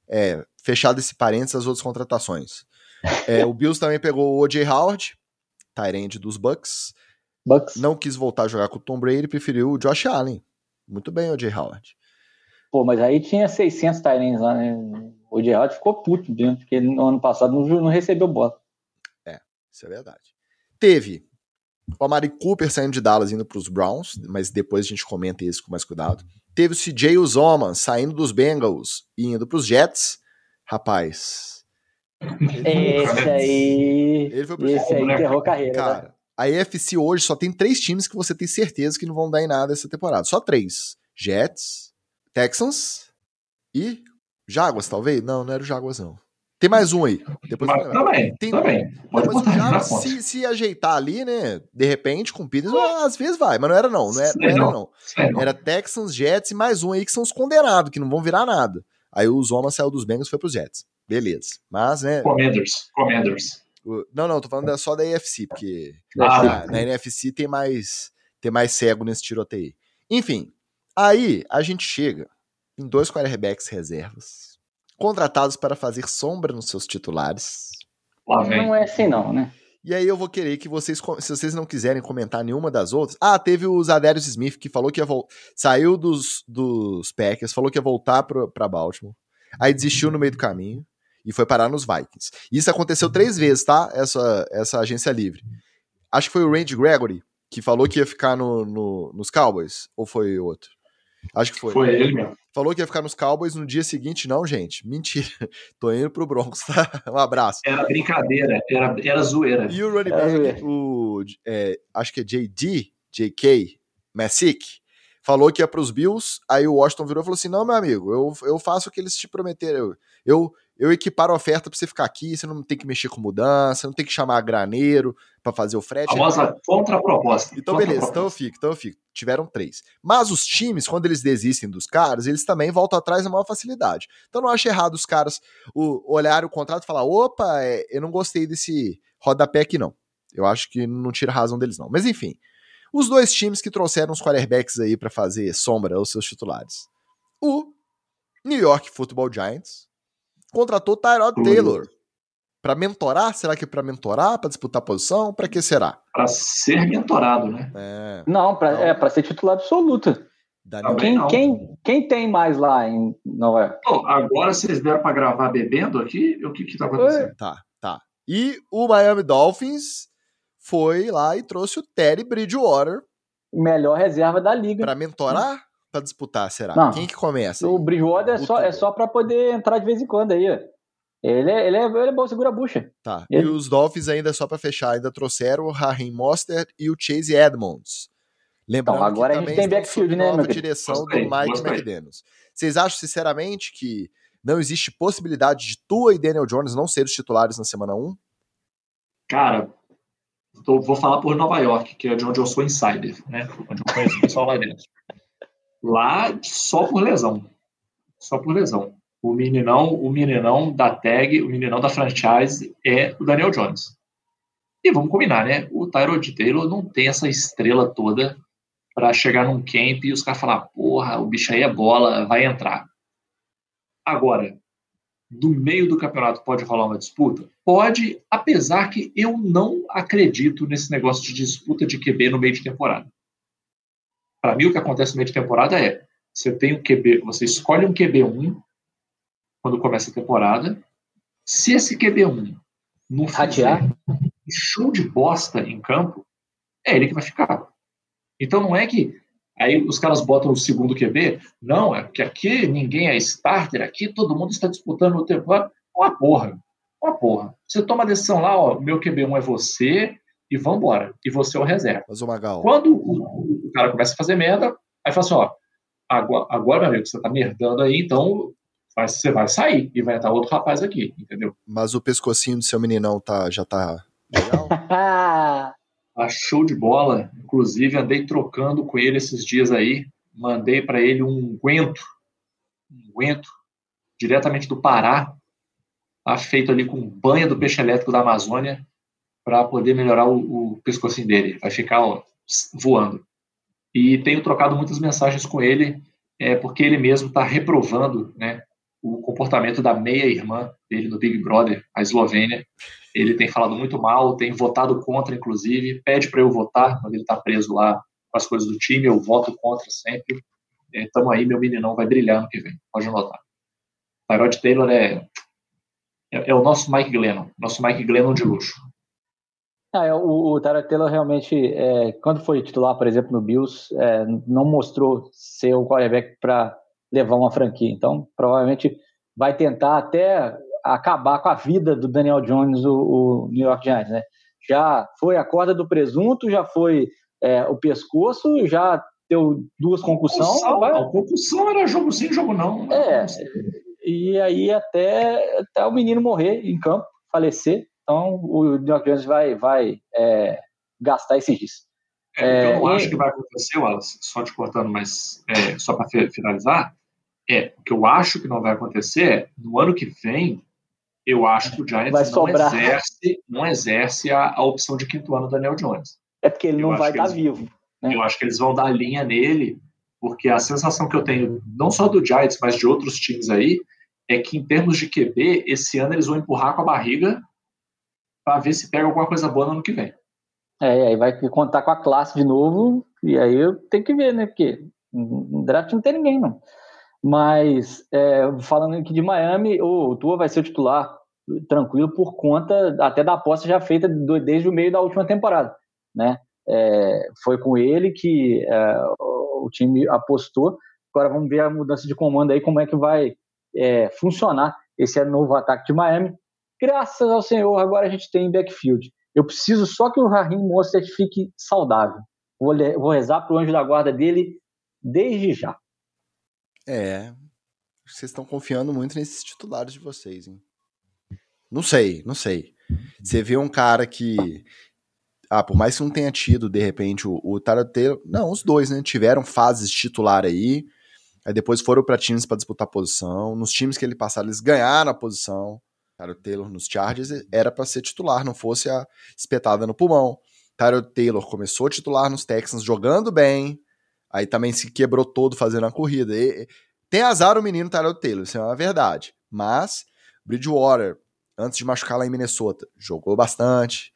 É, fechado esse parênteses, as outras contratações. É, o Bills também pegou o O.J. Howard, Tyrande dos Bucks. Bucks. Não quis voltar a jogar com o Tom Brady, preferiu o Josh Allen. Muito bem, O.J. Howard. Pô, mas aí tinha 600 Tyrants lá, né? O Gerald ficou puto dentro, porque no ano passado não, não recebeu bola. É, isso é verdade. Teve o Amari Cooper saindo de Dallas indo para os Browns, mas depois a gente comenta isso com mais cuidado. Teve o CJ Uzoma saindo dos Bengals e indo para os Jets. Rapaz. Esse aí. Ele foi pro esse aí enterrou carreira. Né? Cara, né? a EFC hoje só tem três times que você tem certeza que não vão dar em nada essa temporada. Só três: Jets, Texans e Jaguars, talvez? Não, não era o Jaguars, não. Tem mais um aí. Depois Mas, também, tem também. Pode não, mas já, se, se, ajeitar ali, né? De repente, com o Peters, às vezes vai. Mas não era não. Não era, não, era, não. era Texans, Jets e mais um aí que são os condenados, que não vão virar nada. Aí o Zoma saiu dos Bengals e foi pros Jets. Beleza. Mas, né? Commanders. Commanders. Não, não, tô falando só da AFC, porque ah, na, na NFC tem mais, tem mais cego nesse tiroteio. Enfim, aí a gente chega em dois quarterbacks reservas, contratados para fazer sombra nos seus titulares. Não é assim não, né? E aí eu vou querer que vocês, se vocês não quiserem comentar nenhuma das outras. Ah, teve o Zadarius Smith que falou que ia voltar. Saiu dos, dos Packers, falou que ia voltar para Baltimore. Aí desistiu no meio do caminho e foi parar nos Vikings. Isso aconteceu três vezes, tá? Essa, essa agência livre. Acho que foi o Randy Gregory que falou que ia ficar no, no, nos Cowboys, ou foi outro? Acho que foi. Foi ele mesmo. Falou que ia ficar nos Cowboys no dia seguinte. Não, gente, mentira. (laughs) Tô indo pro Broncos, tá? Um abraço. Era brincadeira, era, era zoeira. E o running back, o, é, acho que é JD, JK, Messick, falou que ia pros Bills. Aí o Washington virou e falou assim: Não, meu amigo, eu, eu faço o que eles te prometeram. Eu, eu, eu equiparo a oferta para você ficar aqui, você não tem que mexer com mudança, não tem que chamar graneiro para fazer o frete. A famosa contraproposta. Então, contra beleza, então eu fico, então eu fico. Tiveram três. Mas os times, quando eles desistem dos caras, eles também voltam atrás na maior facilidade. Então não acho errado os caras o, olharem o contrato e falar: opa, é, eu não gostei desse rodapé aqui, não. Eu acho que não tira razão deles, não. Mas enfim, os dois times que trouxeram os quarterbacks aí para fazer sombra aos seus titulares. O New York Football Giants contratou Tyrod Taylor. Para mentorar? Será que é para mentorar, para disputar posição? Para que será? Para ser mentorado, né? É. Não, pra, é para ser titular absoluto. Quem, quem, quem tem mais lá em Nova York? Oh, agora vocês vieram para gravar bebendo aqui? O que que tá acontecendo? Tá, tá. E o Miami Dolphins foi lá e trouxe o Terry Bridgewater. Melhor reserva da liga. Para mentorar? Para disputar, será? Não. Quem que começa? O Bridgewater é só, é só para poder entrar de vez em quando aí, Ele é, ele é, ele é bom, segura a bucha. Tá. Ele... E os Dolphins ainda só para fechar, ainda trouxeram o Raheem Mostert e o Chase Edmonds. Lembrando então, agora que a gente tem backfield, né, nova direção gostei, do Mike gostei. McDaniels. Vocês acham sinceramente que não existe possibilidade de Tua e Daniel Jones não ser os titulares na semana 1? Cara, tô, vou falar por Nova York, que é de onde eu sou insider, né? Onde eu conheço o pessoal lá dentro. Lá só por lesão. Só por lesão. O meninão, o meninão da tag, o meninão da franchise é o Daniel Jones. E vamos combinar, né? O Tyrod Taylor não tem essa estrela toda para chegar num camp e os caras falar, porra, o bicho aí é bola, vai entrar. Agora, do meio do campeonato pode rolar uma disputa? Pode, apesar que eu não acredito nesse negócio de disputa de QB no meio de temporada. Para mim, o que acontece no meio de temporada é: você tem um QB, você escolhe um QB1 quando começa a temporada. Se esse QB1 não fizer show de bosta em campo, é ele que vai ficar. Então não é que aí os caras botam o segundo QB, não, é que aqui ninguém é starter, aqui todo mundo está disputando o tempo. Uma porra, uma porra. Você toma a decisão lá, ó, meu QB1 é você, e vambora. E você é o reserva. Mas o Magal. Quando o, o, cara começa a fazer merda, aí fala assim, ó, agora, agora meu amigo, você tá merdando aí, então vai, você vai sair e vai entrar outro rapaz aqui, entendeu? Mas o pescocinho do seu meninão tá, já tá legal? (laughs) tá show de bola. Inclusive, andei trocando com ele esses dias aí. Mandei para ele um guento, um guento, diretamente do Pará, tá feito ali com banha do peixe elétrico da Amazônia para poder melhorar o, o pescocinho dele. Vai ficar ó, voando. E tenho trocado muitas mensagens com ele, é, porque ele mesmo está reprovando né, o comportamento da meia-irmã dele no Big Brother, a Eslovênia. Ele tem falado muito mal, tem votado contra, inclusive, pede para eu votar quando ele está preso lá com as coisas do time, eu voto contra sempre. Estamos é, aí, meu meninão vai brilhar no que vem, pode anotar. Tyrod Taylor é, é, é, o nosso Mike Glennon, nosso Mike Glennon de luxo. Ah, é, o, o realmente, é, quando foi titular, por exemplo, no Bills, é, não mostrou ser o quarterback para levar uma franquia. Então, provavelmente vai tentar até acabar com a vida do Daniel Jones, o, o New York Giants, né? Já foi a corda do presunto, já foi é, o pescoço, já deu duas concussões. Concussão, vai... concussão era jogo sim, jogo não. É, e aí até, até o menino morrer em campo, falecer. Então o New York Giants vai, vai é, gastar esses dias. É, eu não é, acho que vai acontecer, Wallace, só te cortando, mas é, só para finalizar, é, o que eu acho que não vai acontecer é, no ano que vem, eu acho que o Giants não exerce, não exerce a, a, opção de quinto ano do Daniel Jones. É porque ele eu não vai estar tá vivo. Né? Eu acho que eles vão dar linha nele, porque a sensação que eu tenho, não só do Giants, mas de outros times aí, é que em termos de QB, esse ano eles vão empurrar com a barriga para ver se pega alguma coisa boa no ano que vem. É, aí vai contar com a classe de novo, e aí eu tenho que ver, né? Porque no draft não tem ninguém, não. Mas, é, falando aqui de Miami, o Tua vai ser o titular tranquilo por conta até da aposta já feita desde o meio da última temporada, né? É, foi com ele que é, o time apostou. Agora vamos ver a mudança de comando aí, como é que vai é, funcionar esse novo ataque de Miami. Graças ao Senhor, agora a gente tem backfield. Eu preciso só que o Raheem Mostert fique saudável. Vou, vou rezar para o anjo da guarda dele desde já. É. Vocês estão confiando muito nesses titulares de vocês, hein? Não sei, não sei. Você vê um cara que. Ah, por mais que não tenha tido, de repente, o, o. Não, os dois, né? Tiveram fases titular aí. Aí depois foram para times para disputar posição. Nos times que ele passaram, eles ganharam a posição. Tyler Taylor nos Chargers era para ser titular, não fosse a espetada no pulmão. Tyler Taylor começou a titular nos Texans jogando bem, aí também se quebrou todo fazendo a corrida. E, tem azar o menino Tyler Taylor, isso é uma verdade. Mas Bridgewater, antes de machucar lá em Minnesota, jogou bastante,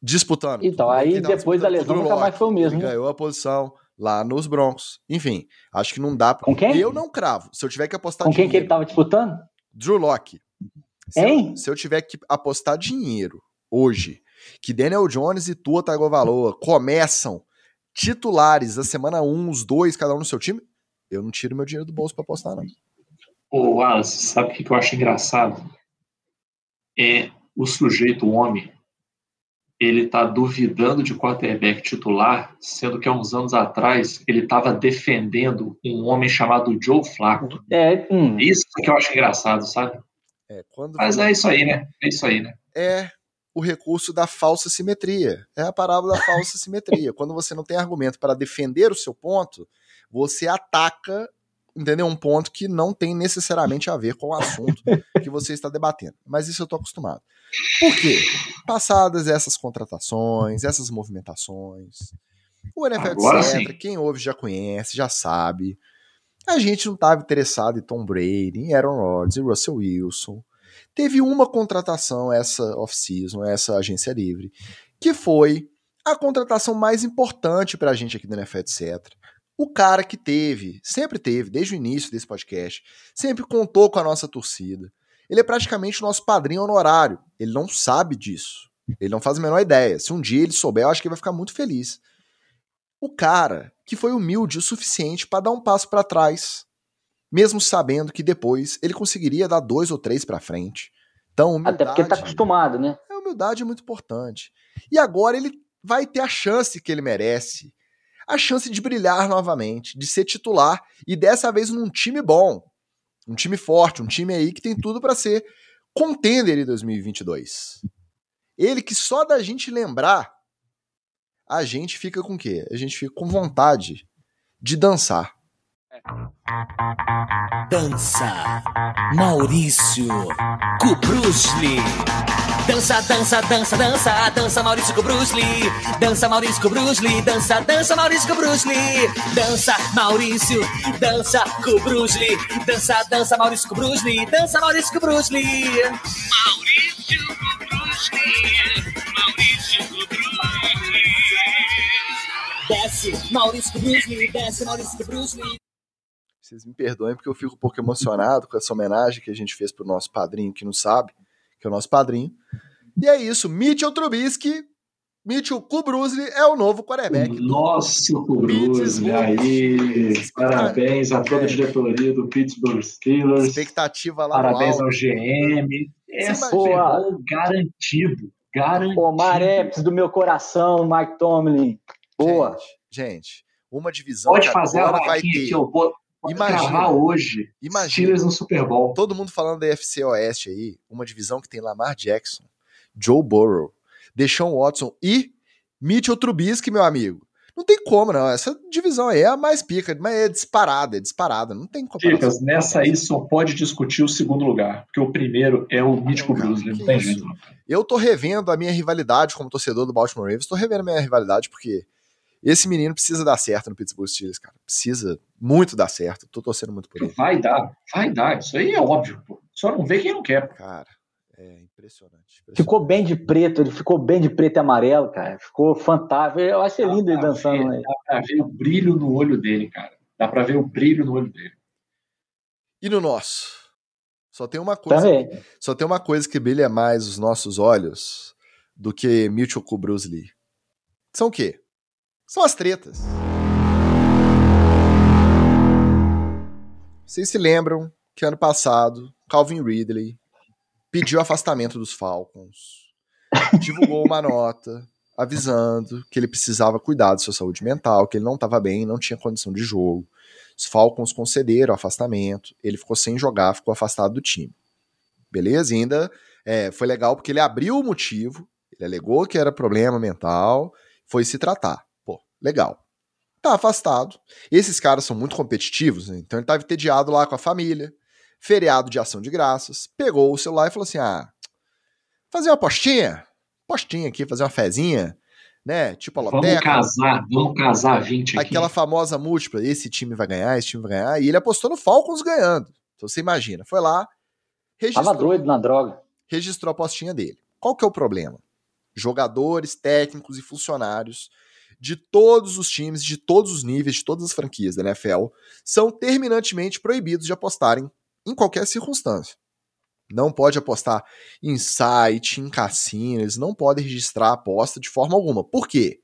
disputando. Então, aí depois da lesão nunca mais foi o mesmo. Ganhou a posição lá nos Broncos. Enfim, acho que não dá. Pra... Com quem? Eu não cravo. Se eu tiver que apostar Com quem dinheiro, que ele tava disputando? Drew Locke. Se hein? Eu, se eu tiver que apostar dinheiro hoje, que Daniel Jones e Tua Tagovailoa começam titulares da semana 1, um, os dois, cada um no seu time, eu não tiro meu dinheiro do bolso para apostar, não. Ô, Wallace, sabe o que eu acho engraçado? É o sujeito, o homem, ele tá duvidando de quarterback titular, sendo que há uns anos atrás ele estava defendendo um homem chamado Joe Flacco. É, hum. Isso que eu acho engraçado, sabe? É, quando... Mas é isso aí, né? É isso aí, né? É o recurso da falsa simetria. É a parábola da falsa simetria. Quando você não tem argumento para defender o seu ponto, você ataca, entendeu? Um ponto que não tem necessariamente a ver com o assunto que você está debatendo. Mas isso eu estou acostumado. Por quê? Passadas essas contratações, essas movimentações, o NFL, Agora etc., sim. quem ouve já conhece, já sabe. A gente não estava interessado em Tom Brady, em Aaron Rodgers, em Russell Wilson. Teve uma contratação essa off-season, essa agência livre, que foi a contratação mais importante para a gente aqui do NFL, etc. O cara que teve, sempre teve, desde o início desse podcast, sempre contou com a nossa torcida. Ele é praticamente o nosso padrinho honorário. Ele não sabe disso. Ele não faz a menor ideia. Se um dia ele souber, eu acho que ele vai ficar muito feliz. O cara que foi humilde o suficiente para dar um passo para trás, mesmo sabendo que depois ele conseguiria dar dois ou três para frente. Então, Até porque ele tá acostumado, né? A humildade é muito importante. E agora ele vai ter a chance que ele merece. A chance de brilhar novamente, de ser titular e dessa vez num time bom, um time forte, um time aí que tem tudo para ser contender em 2022. Ele que só da gente lembrar a gente fica com o quê? A gente fica com vontade de dançar. Dança Maurício Kubrusli. Dança, dança, dança, dança, dança Maurício Kubrusli. Dança Maurício Kubrusli, dança, dança Maurício Kubrusli. Dança Maurício, dança Kubrusli. Dança, dança Maurício Kubrusli, dança Maurício Kubrusli. Maurício Kubrusli. Maurício Kubrusli. Maurício Bruce Lee, desce, Maurício Bruce Lee. Vocês me perdoem porque eu fico um pouco emocionado com essa homenagem que a gente fez pro nosso padrinho que não sabe, que é o nosso padrinho. E é isso, Mitchell Trubisky, Mitchell Kubrusli é o novo quarterback. Nosso Kubrusli, aí, parabéns a toda a diretoria do Pittsburgh Steelers. Expectativa lá Parabéns ao GM. É Super garantido, garantido. Omar Epps do meu coração, Mike Tomlin. Boa. Gente, gente uma divisão Pode fazer agora a vai ter. Que eu vou, imagina hoje. Imagina. No Super Bowl. Todo mundo falando da FC Oeste aí, uma divisão que tem Lamar Jackson, Joe Burrow, Deshaun Watson e Mitchell Trubisky, meu amigo. Não tem como, não. Essa divisão aí é a mais pica, mas é disparada, é disparada. Não tem como. Dicas, nessa aí só pode discutir o segundo lugar, porque o primeiro é o Mítico Bruce, não tem jeito. Eu tô revendo a minha rivalidade como torcedor do Baltimore Ravens, tô revendo a minha rivalidade porque esse menino precisa dar certo no Pittsburgh Steelers, cara. Precisa muito dar certo. Tô torcendo muito por ele. Vai dar, vai dar. Isso aí é óbvio, pô. Só não vê quem não quer. Cara, é impressionante, impressionante, Ficou bem de preto, ele ficou bem de preto e amarelo, cara. Ficou fantástico. Eu achei lindo ele dançando aí. Dá pra ver o brilho no olho dele, cara. Dá pra ver o brilho no olho dele. E no nosso? Só tem uma coisa. Também. Só tem uma coisa que brilha mais os nossos olhos do que Mitchell com Bruce Lee. São o quê? São as tretas. Vocês se lembram que ano passado, Calvin Ridley pediu afastamento dos Falcons, (laughs) divulgou uma nota avisando que ele precisava cuidar da sua saúde mental, que ele não estava bem, não tinha condição de jogo. Os Falcons concederam afastamento, ele ficou sem jogar, ficou afastado do time. Beleza? E ainda é, foi legal porque ele abriu o motivo, ele alegou que era problema mental, foi se tratar. Legal. Tá afastado. Esses caras são muito competitivos, né? então ele estava entediado lá com a família feriado de ação de graças, pegou o celular e falou assim: ah, fazer uma postinha, postinha aqui, fazer uma fezinha, né? Tipo a loteca. Vamos casar, vamos casar 20 aqui. Aquela famosa múltipla, esse time vai ganhar, esse time vai ganhar, e ele apostou no Falcons ganhando. Então você imagina, foi lá, registrou. Tava doido na droga. Registrou a postinha dele. Qual que é o problema? Jogadores, técnicos e funcionários de todos os times, de todos os níveis, de todas as franquias da NFL, são terminantemente proibidos de apostarem em qualquer circunstância. Não pode apostar em site, em cassino, eles não podem registrar a aposta de forma alguma. Por quê?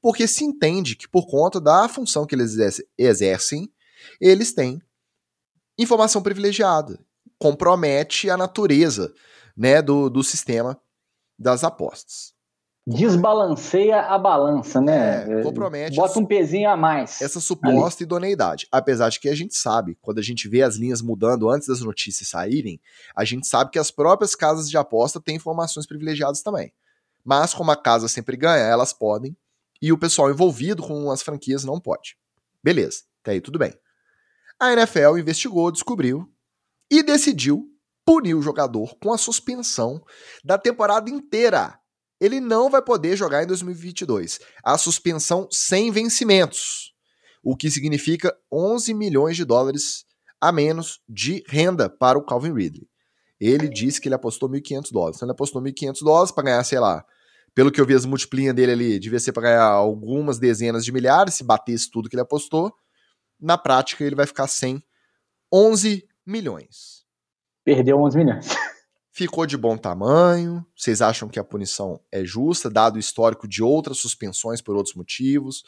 Porque se entende que por conta da função que eles exercem, eles têm informação privilegiada. Compromete a natureza né, do, do sistema das apostas. Desbalanceia a balança, né? É, compromete. Bota um pezinho a mais. Essa suposta ali. idoneidade. Apesar de que a gente sabe, quando a gente vê as linhas mudando antes das notícias saírem, a gente sabe que as próprias casas de aposta têm informações privilegiadas também. Mas, como a casa sempre ganha, elas podem, e o pessoal envolvido com as franquias não pode. Beleza, até aí tudo bem. A NFL investigou, descobriu e decidiu punir o jogador com a suspensão da temporada inteira ele não vai poder jogar em 2022. A suspensão sem vencimentos, o que significa 11 milhões de dólares a menos de renda para o Calvin Ridley. Ele disse que ele apostou 1.500 dólares. Então ele apostou 1.500 dólares para ganhar, sei lá, pelo que eu vi as multiplinhas dele ali, devia ser para ganhar algumas dezenas de milhares, se batesse tudo que ele apostou. Na prática, ele vai ficar sem 11 milhões. Perdeu 11 milhões. (laughs) ficou de bom tamanho? Vocês acham que a punição é justa, dado o histórico de outras suspensões por outros motivos?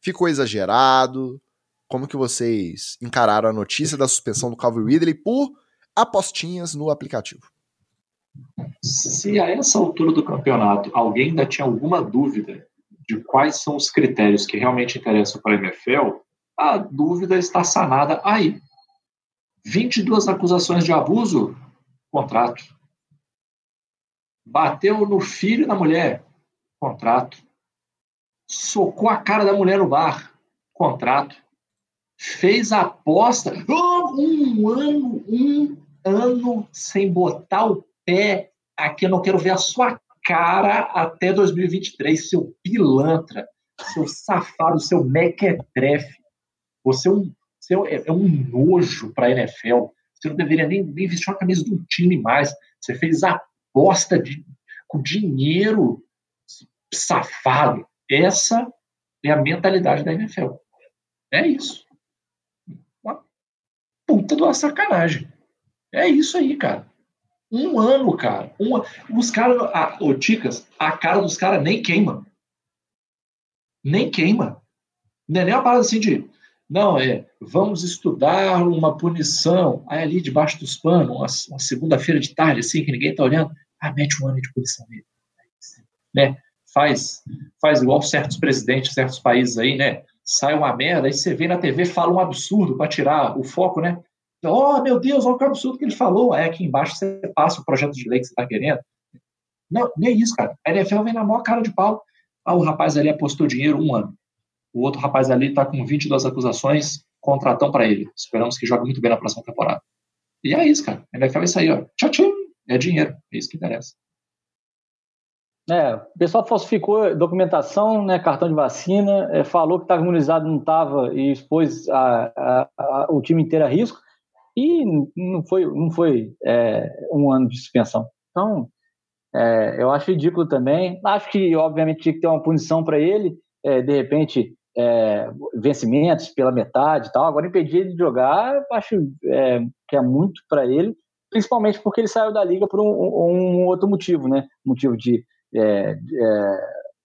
Ficou exagerado? Como que vocês encararam a notícia da suspensão do Calvin Ridley por apostinhas no aplicativo? Se a essa altura do campeonato alguém ainda tinha alguma dúvida de quais são os critérios que realmente interessam para a NFL, a dúvida está sanada aí. 22 acusações de abuso, contrato. Bateu no filho da mulher, contrato. Socou a cara da mulher no bar, contrato. Fez aposta, um ano, um ano sem botar o pé aqui. Eu não quero ver a sua cara até 2023, seu pilantra, seu safado, seu mequetrefe. Você é um, você é, é um nojo para a NFL. Você não deveria nem, nem vestir uma camisa um time mais. Você fez a aposta de, com dinheiro safado. Essa é a mentalidade da NFL. É isso. Uma puta de uma sacanagem. É isso aí, cara. Um ano, cara. Um, os caras, ô, Ticas, a cara dos caras nem queima. Nem queima. Não é nem uma parada assim de. Não, é. Vamos estudar uma punição. Aí ali debaixo dos panos, uma, uma segunda-feira de tarde, assim, que ninguém tá olhando. Ah, mete um ano de punição Né? Faz, faz igual certos presidentes, certos países aí, né? sai uma merda, aí você vê na TV, fala um absurdo para tirar o foco, né? Oh, meu Deus, olha que absurdo que ele falou. Aí aqui embaixo você passa o projeto de lei que você está querendo. Não, nem isso, cara. A NFL vem na maior cara de pau. Ah, o rapaz ali apostou dinheiro um ano. O outro rapaz ali está com 22 acusações, contratão para ele. Esperamos que jogue muito bem na próxima temporada. E é isso, cara. A NFL é isso aí, ó. Tchau, tchau. É dinheiro. É isso que interessa. É, o pessoal falsificou documentação, né, cartão de vacina, é, falou que estava imunizado, não estava e expôs a, a, a, o time inteiro a risco e não foi, não foi é, um ano de suspensão. Então, é, eu acho ridículo também. Acho que, obviamente, tinha que ter uma punição para ele, é, de repente, é, vencimentos pela metade e tal. Agora, impedir ele de jogar, acho é, que é muito para ele, principalmente porque ele saiu da liga por um, um outro motivo, né? Motivo de é, é,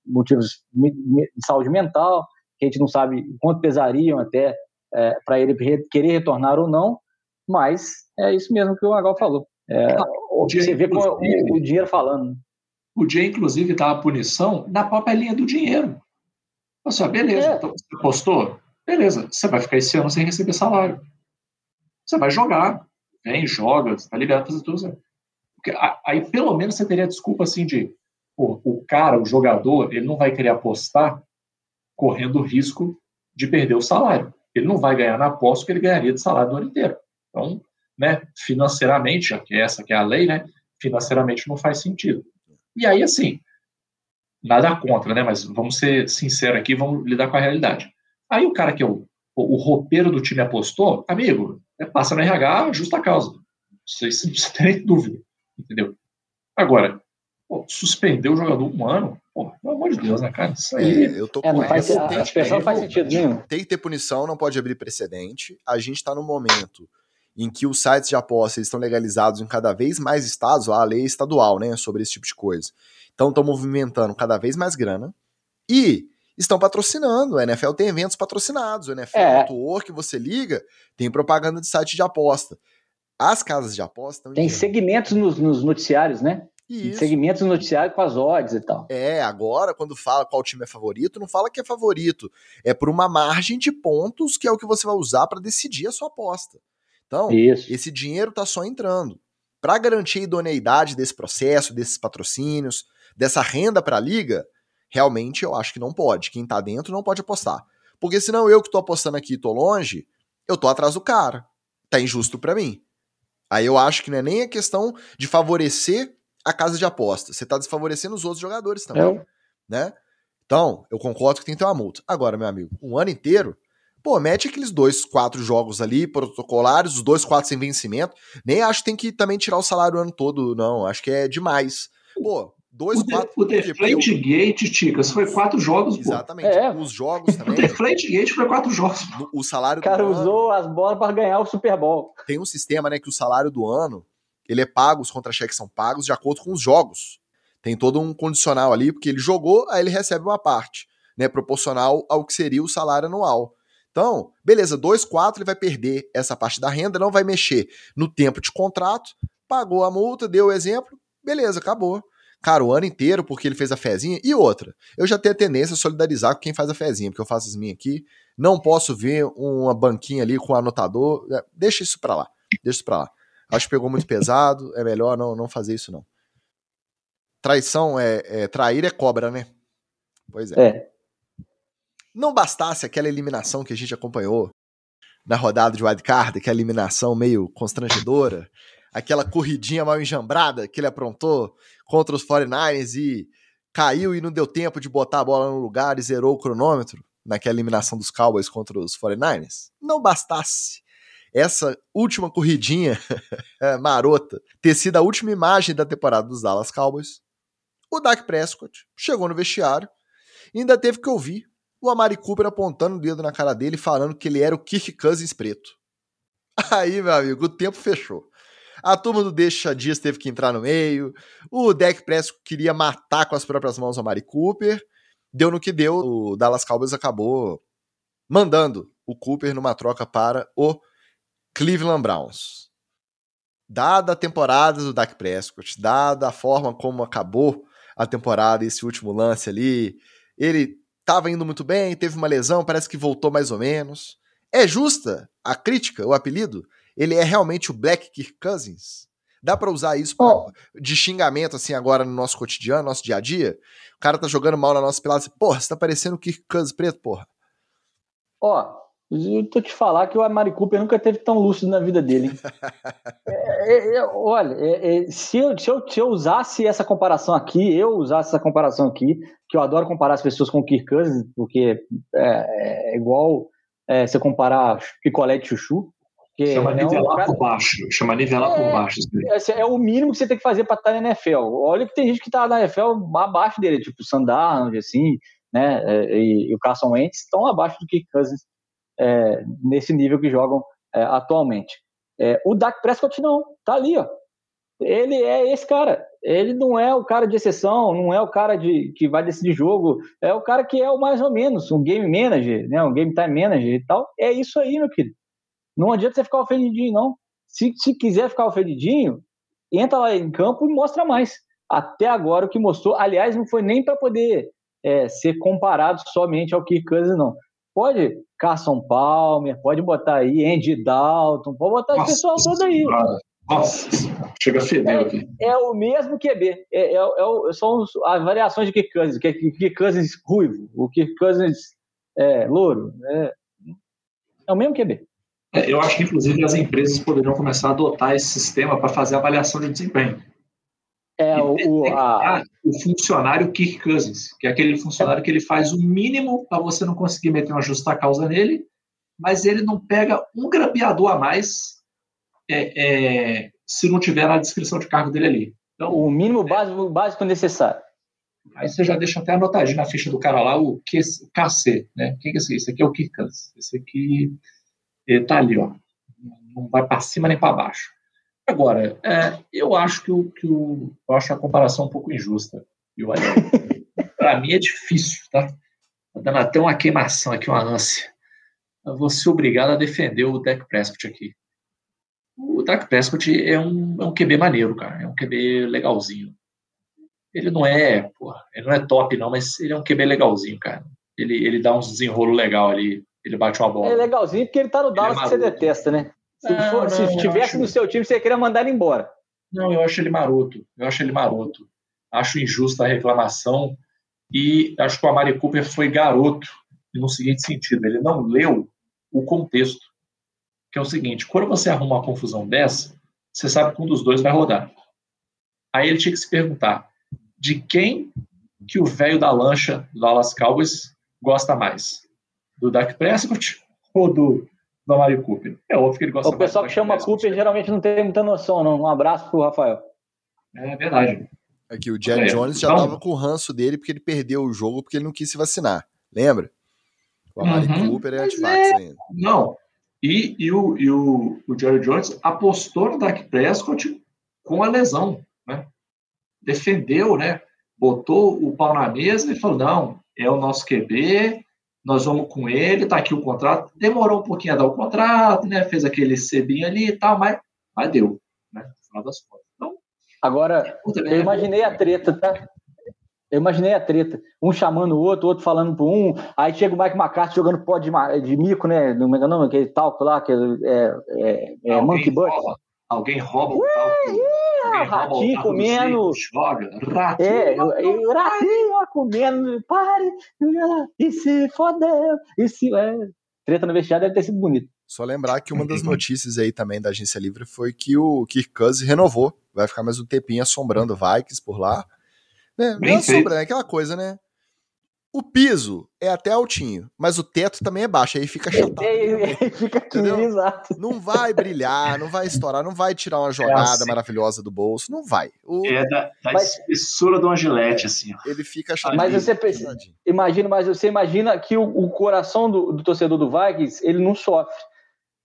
motivos de saúde mental, que a gente não sabe quanto pesariam até é, para ele querer retornar ou não, mas é isso mesmo que o Magal falou. É, você vê com o, o, dinheiro falando. O dia, inclusive, dá a punição na própria linha do dinheiro. Você, beleza, é. então você apostou? Beleza, você vai ficar esse ano sem receber salário. Você vai jogar, vem, joga, você está liberado fazer tudo. Porque, aí, pelo menos, você teria desculpa assim de pô, o cara, o jogador, ele não vai querer apostar correndo o risco de perder o salário. Ele não vai ganhar na aposta que ele ganharia de salário do ano inteiro. Então, né, financeiramente, já que essa que é a lei, né, financeiramente não faz sentido. E aí, assim, nada contra, né, mas vamos ser sinceros aqui, vamos lidar com a realidade. Aí o cara que é o, o, o roupeiro do time apostou, amigo, é, passa no RH justa causa. Você não precisa ter nem dúvida, entendeu? Agora, Pô, suspender o jogador um ano, pô, pelo amor de Deus, né, cara? Isso aí. É, eu tô é, não faz, a, a expressão faz sentido nenhum. Tem que ter punição, não pode abrir precedente. A gente está no momento em que os sites de aposta estão legalizados em cada vez mais estados, a lei estadual, né, sobre esse tipo de coisa. Então estão movimentando cada vez mais grana e estão patrocinando. A NFL tem eventos patrocinados. O NFL é. que você liga, tem propaganda de site de aposta. As casas de aposta. Tem segmentos nos, nos noticiários, né? Isso. Segmentos noticiários com as odds e tal. É, agora, quando fala qual time é favorito, não fala que é favorito. É por uma margem de pontos que é o que você vai usar para decidir a sua aposta. Então, Isso. esse dinheiro tá só entrando. Para garantir a idoneidade desse processo, desses patrocínios, dessa renda para a liga, realmente eu acho que não pode. Quem tá dentro não pode apostar. Porque senão eu que tô apostando aqui e tô longe, eu tô atrás do cara. Tá injusto para mim. Aí eu acho que não é nem a questão de favorecer a casa de aposta. Você está desfavorecendo os outros jogadores também. É. Né? Então, eu concordo que tem que ter uma multa. Agora, meu amigo, um ano inteiro, pô, mete aqueles dois, quatro jogos ali, protocolares, os dois, quatro sem vencimento. Nem acho que tem que também tirar o salário o ano todo, não. Acho que é demais. Pô, dois, o quatro. o Deflate eu... Gate, Ticas, foi quatro jogos, Exatamente. É. Os jogos (laughs) também. O Deflate Gate foi quatro jogos. O salário O cara usou ano... as bolas para ganhar o Super Bowl. Tem um sistema, né, que o salário do ano ele é pago, os contra-cheques são pagos de acordo com os jogos. Tem todo um condicional ali, porque ele jogou, aí ele recebe uma parte, né, proporcional ao que seria o salário anual. Então, beleza, 2,4 ele vai perder essa parte da renda, não vai mexer no tempo de contrato, pagou a multa, deu o exemplo, beleza, acabou. Cara, o ano inteiro, porque ele fez a fezinha. E outra, eu já tenho a tendência a solidarizar com quem faz a fezinha, porque eu faço as minhas aqui. Não posso ver uma banquinha ali com o anotador. É, deixa isso pra lá. Deixa isso pra lá. Acho que pegou muito pesado, é melhor não, não fazer isso não. Traição é, é trair é cobra, né? Pois é. é. Não bastasse aquela eliminação que a gente acompanhou na rodada de wildcard, aquela eliminação meio constrangedora, aquela corridinha mal enjambrada que ele aprontou contra os 49ers e caiu e não deu tempo de botar a bola no lugar e zerou o cronômetro naquela eliminação dos Cowboys contra os 49ers. Não bastasse essa última corridinha (laughs) é, marota ter sido a última imagem da temporada dos Dallas Cowboys, o Dak Prescott chegou no vestiário e ainda teve que ouvir o Amari Cooper apontando o dedo na cara dele falando que ele era o Kirk Cousins preto. (laughs) Aí, meu amigo, o tempo fechou. A turma do Deixa Dias teve que entrar no meio. O Dak Prescott queria matar com as próprias mãos o Amari Cooper. Deu no que deu. O Dallas Cowboys acabou mandando o Cooper numa troca para o Cleveland Browns. Dada a temporada do Dak Prescott, dada a forma como acabou a temporada, esse último lance ali, ele tava indo muito bem, teve uma lesão, parece que voltou mais ou menos. É justa a crítica, o apelido? Ele é realmente o Black Kirk Cousins? Dá para usar isso pra, oh. de xingamento, assim, agora no nosso cotidiano, nosso dia a dia? O cara tá jogando mal na nossa pelada, assim, porra, você tá parecendo o Kirk Cousins preto, porra. Ó, eu tô te falar que o Amari Cooper nunca teve tão lúcido na vida dele. (laughs) é, é, é, olha, é, é, se, eu, se, eu, se, eu, usasse essa comparação aqui, eu usasse essa comparação aqui, que eu adoro comparar as pessoas com o Kirk Cousins, porque é, igual você comparar picolé de chuchu. Que Chama nivelar cara... por baixo. Chama nivelar por baixo. É, o mínimo que você tem que fazer para estar na NFL. Olha que tem gente que tá na NFL abaixo dele, tipo o Sandarnold, assim, né? E, e o Carson Wentz estão abaixo do Kirk Cousins é, nesse nível que jogam é, atualmente. É, o Dak Prescott não, tá ali, ó. Ele é esse cara. Ele não é o cara de exceção, não é o cara de, que vai decidir jogo, é o cara que é o mais ou menos, um game manager, né, um game time manager e tal. É isso aí, meu querido. Não adianta você ficar ofendidinho, não. Se, se quiser ficar ofendidinho, entra lá em campo e mostra mais. Até agora o que mostrou, aliás, não foi nem para poder é, ser comparado somente ao Kirk Cousins, não. Pode Carson Palmer, pode botar aí Andy Dalton, pode botar Nossa, esse pessoal todo aí. Nossa, chega a feder aqui. É o mesmo QB. É, é, é, são as variações de Kirk Cousins. Kirk Cousins ruivo, o Kirk Cousins é, louro. É, é o mesmo QB. É, eu acho que, inclusive, as empresas poderiam começar a adotar esse sistema para fazer avaliação de desempenho. É o, a... o funcionário Kirk Cousins, que é aquele funcionário que ele faz o mínimo para você não conseguir meter uma justa causa nele, mas ele não pega um grampeador a mais é, é, se não tiver na descrição de cargo dele ali. Então, o mínimo é, básico, básico necessário. Aí você já deixa até anotadinho na ficha do cara lá o KC, né? O que é esse? Esse aqui é o Kirk Cousins. Esse aqui está ali, ó. Não vai para cima nem para baixo. Agora, é, eu acho que, o, que o, eu acho a comparação um pouco injusta. (laughs) Para mim é difícil, tá? Tá dando até uma queimação aqui, uma ânsia. Eu vou ser obrigado a defender o Dak Prescott aqui. O Dak Prescott é um, é um QB maneiro, cara. É um QB legalzinho. Ele não é, porra, ele não é top, não, mas ele é um QB legalzinho, cara. Ele, ele dá uns desenrolo legal ali. Ele bate uma bola. É legalzinho porque ele tá no é Dallas é que você detesta, né? Se, não, for, não, se estivesse no seu time, você queria mandar ele embora. Não, eu acho ele maroto. Eu acho ele maroto. Acho injusta a reclamação. E acho que o Amari Cooper foi garoto no seguinte sentido: ele não leu o contexto. Que é o seguinte: quando você arruma uma confusão dessa, você sabe que um dos dois vai rodar. Aí ele tinha que se perguntar: de quem que o velho da lancha do Dallas Cowboys gosta mais? Do Dak Prescott (laughs) ou do do Amari Cooper. É óbvio que ele gosta O pessoal que chama Cooper geralmente não tem muita noção, não. Um abraço pro Rafael. É verdade. Aqui, o Jerry é, Jones já então... tava com o ranço dele porque ele perdeu o jogo porque ele não quis se vacinar. Lembra? O Amari uhum. Cooper é antivax é... ainda. Não. E, e, o, e o, o Jerry Jones apostou no Dak Prescott com a lesão, né? Defendeu, né? Botou o pau na mesa e falou: não, é o nosso QB, nós vamos com ele, tá aqui o contrato. Demorou um pouquinho a dar o contrato, né? Fez aquele cebinho ali e tal, mas, mas deu, né? No final das contas. Então, Agora, eu imaginei a treta, tá? Eu imaginei a treta. Um chamando o outro, o outro falando pro um. Aí chega o Mike McCarthy jogando pó de, de mico, né? Não me engano, aquele talco lá, que é, é, é Monkey Butt. Alguém rouba o talco. É, ratinho comendo. Joga, ratinho. É, o ratinho comendo, pare, e se fodeu, e se. É. Treta no vestiário deve ter sido bonito. Só lembrar que uma das notícias aí também da Agência Livre foi que o Kirk Cousins renovou. Vai ficar mais um tempinho assombrando Vikings por lá. Né? Não é assombra, é aquela coisa, né? O piso é até altinho, mas o teto também é baixo, aí fica chatado. É, é, fica aqui, exato. Não vai brilhar, não vai estourar, não vai tirar uma é jogada é assim. maravilhosa do bolso, não vai. O... É da, da mas, espessura do Angelete, assim. Ó. Ele fica chatado. Mas você imagina, mas você imagina que o, o coração do, do, torcedor do Vikings, ele não sofre.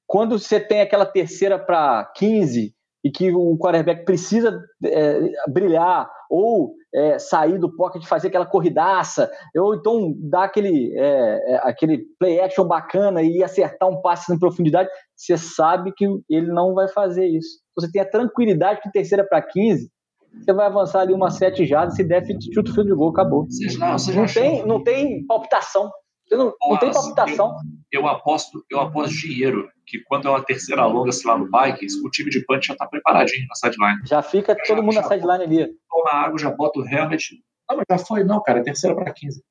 Quando você tem aquela terceira para 15 e que o quarterback precisa é, brilhar ou é, sair do pocket, fazer aquela corridaça, ou então dar aquele, é, é, aquele play action bacana e acertar um passe em profundidade, você sabe que ele não vai fazer isso. Você tem a tranquilidade que terceira para 15, você vai avançar ali umas sete jardas, se der, chuta o fio de gol, acabou. não, não, tem, não tem palpitação. Você não, não tem palpitação. Eu, eu, aposto, eu aposto dinheiro que quando é uma terceira longa, sei lá, no Vikings, o time de punch já tá preparadinho na sideline. Já fica todo já, mundo já na sideline ali. Toma água, já bota o helmet. Não, mas já foi, não, cara, é terceira para 15.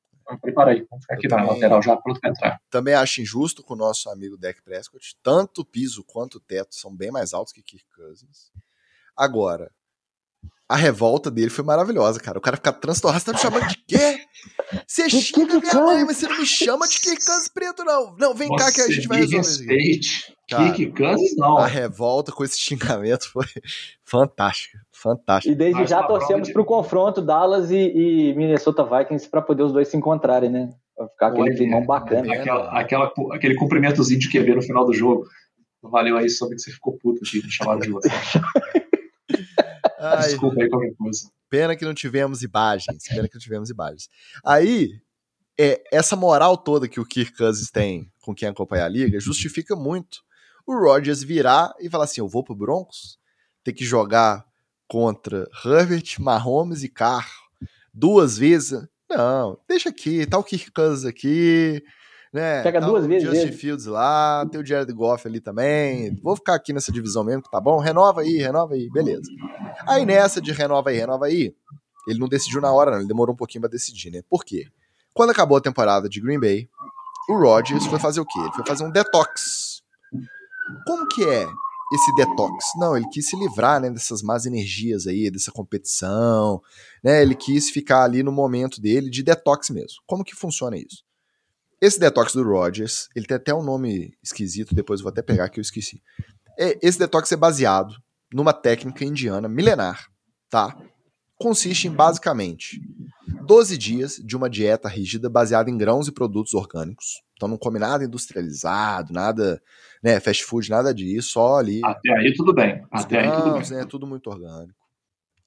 Prepara aí, vamos ficar aqui na lateral já pronto para entrar. Também acho injusto com o nosso amigo Deck Prescott. Tanto o piso quanto o teto são bem mais altos que Kirk Cousins. Agora, a revolta dele foi maravilhosa, cara. O cara fica transtornado. Você tá me chamando de quê? Você xinga minha mãe, mas você não me chama de Cousins preto, não. Não, vem cá que a gente vai resolver isso aqui. Kirk Cousins, não. A revolta com esse xingamento foi (laughs) fantástica. Fantástica. E desde mas já torcemos de... pro confronto Dallas e, e Minnesota Vikings para poder os dois se encontrarem, né? Pra ficar aquele limão bacana. Aquela, aquela, aquele cumprimentozinho de QB no final do jogo. Valeu aí, soube que você ficou puto aqui, me chamaram de você. (laughs) Ai, Desculpa aí qualquer coisa. Pena que não tivemos imagens. Pena que não tivemos imagens. Aí, é, essa moral toda que o Kirk Cousins tem com quem acompanha a liga justifica muito o Rodgers virar e falar assim: eu vou pro Broncos, ter que jogar contra Herbert, Mahomes e Carr duas vezes. Não, deixa aqui, tá o Kirk Cousins aqui, né? Pega tá duas vezes. Justin Fields lá, tem o Jared Goff ali também. Vou ficar aqui nessa divisão mesmo, tá bom? Renova aí, renova aí, beleza. Aí nessa de renova aí, renova aí, ele não decidiu na hora, não, ele demorou um pouquinho para decidir, né? Por quê? Quando acabou a temporada de Green Bay, o Rodgers foi fazer o quê? Ele foi fazer um detox. Como que é esse detox? Não, ele quis se livrar, né, dessas más energias aí, dessa competição, né? Ele quis ficar ali no momento dele de detox mesmo. Como que funciona isso? Esse detox do Rogers, ele tem até um nome esquisito, depois eu vou até pegar que eu esqueci. É, esse detox é baseado numa técnica indiana milenar, tá? Consiste em basicamente 12 dias de uma dieta rígida baseada em grãos e produtos orgânicos. Então não come nada industrializado, nada, né, fast food, nada disso, só ali. Até aí tudo bem. Até grãos, aí tudo bem. Né, tudo muito orgânico.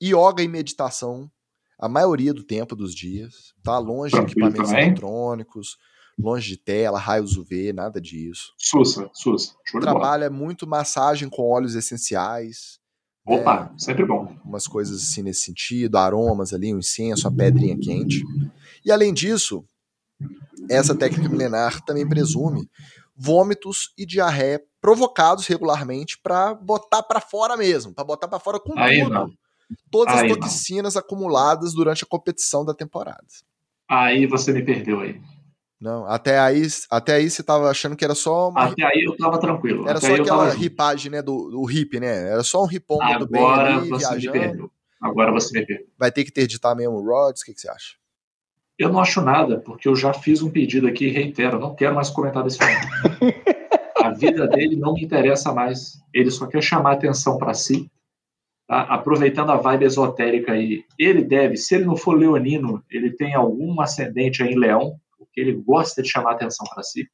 Yoga e meditação a maioria do tempo dos dias, tá? Longe de equipamentos também. eletrônicos, longe de tela, raios UV, nada disso. Sussa, sussa. Trabalha muito massagem com óleos essenciais. Opa, né? sempre bom. Umas coisas assim nesse sentido, aromas ali, um incenso, a pedrinha quente. E além disso, essa técnica milenar também presume vômitos e diarreia provocados regularmente para botar para fora mesmo, para botar para fora com Aí tudo. Não. Todas aí as toxinas não. acumuladas durante a competição da temporada. Aí você me perdeu aí. Não, até aí, até aí você tava achando que era só. Uma... Até aí eu tava tranquilo. Era até só aquela ripagem, né? Do, do hip, né? Era só um ripom do bem ali, você viajando. Me perdeu. Agora você me perdeu. Vai ter que ter editar mesmo o Rods, o que, que você acha? Eu não acho nada, porque eu já fiz um pedido aqui e reitero, não quero mais comentar desse filme. (laughs) a vida dele não me interessa mais. Ele só quer chamar atenção para si. Tá? Aproveitando a vibe esotérica aí, ele deve, se ele não for leonino, ele tem algum ascendente aí em leão, porque ele gosta de chamar atenção para si,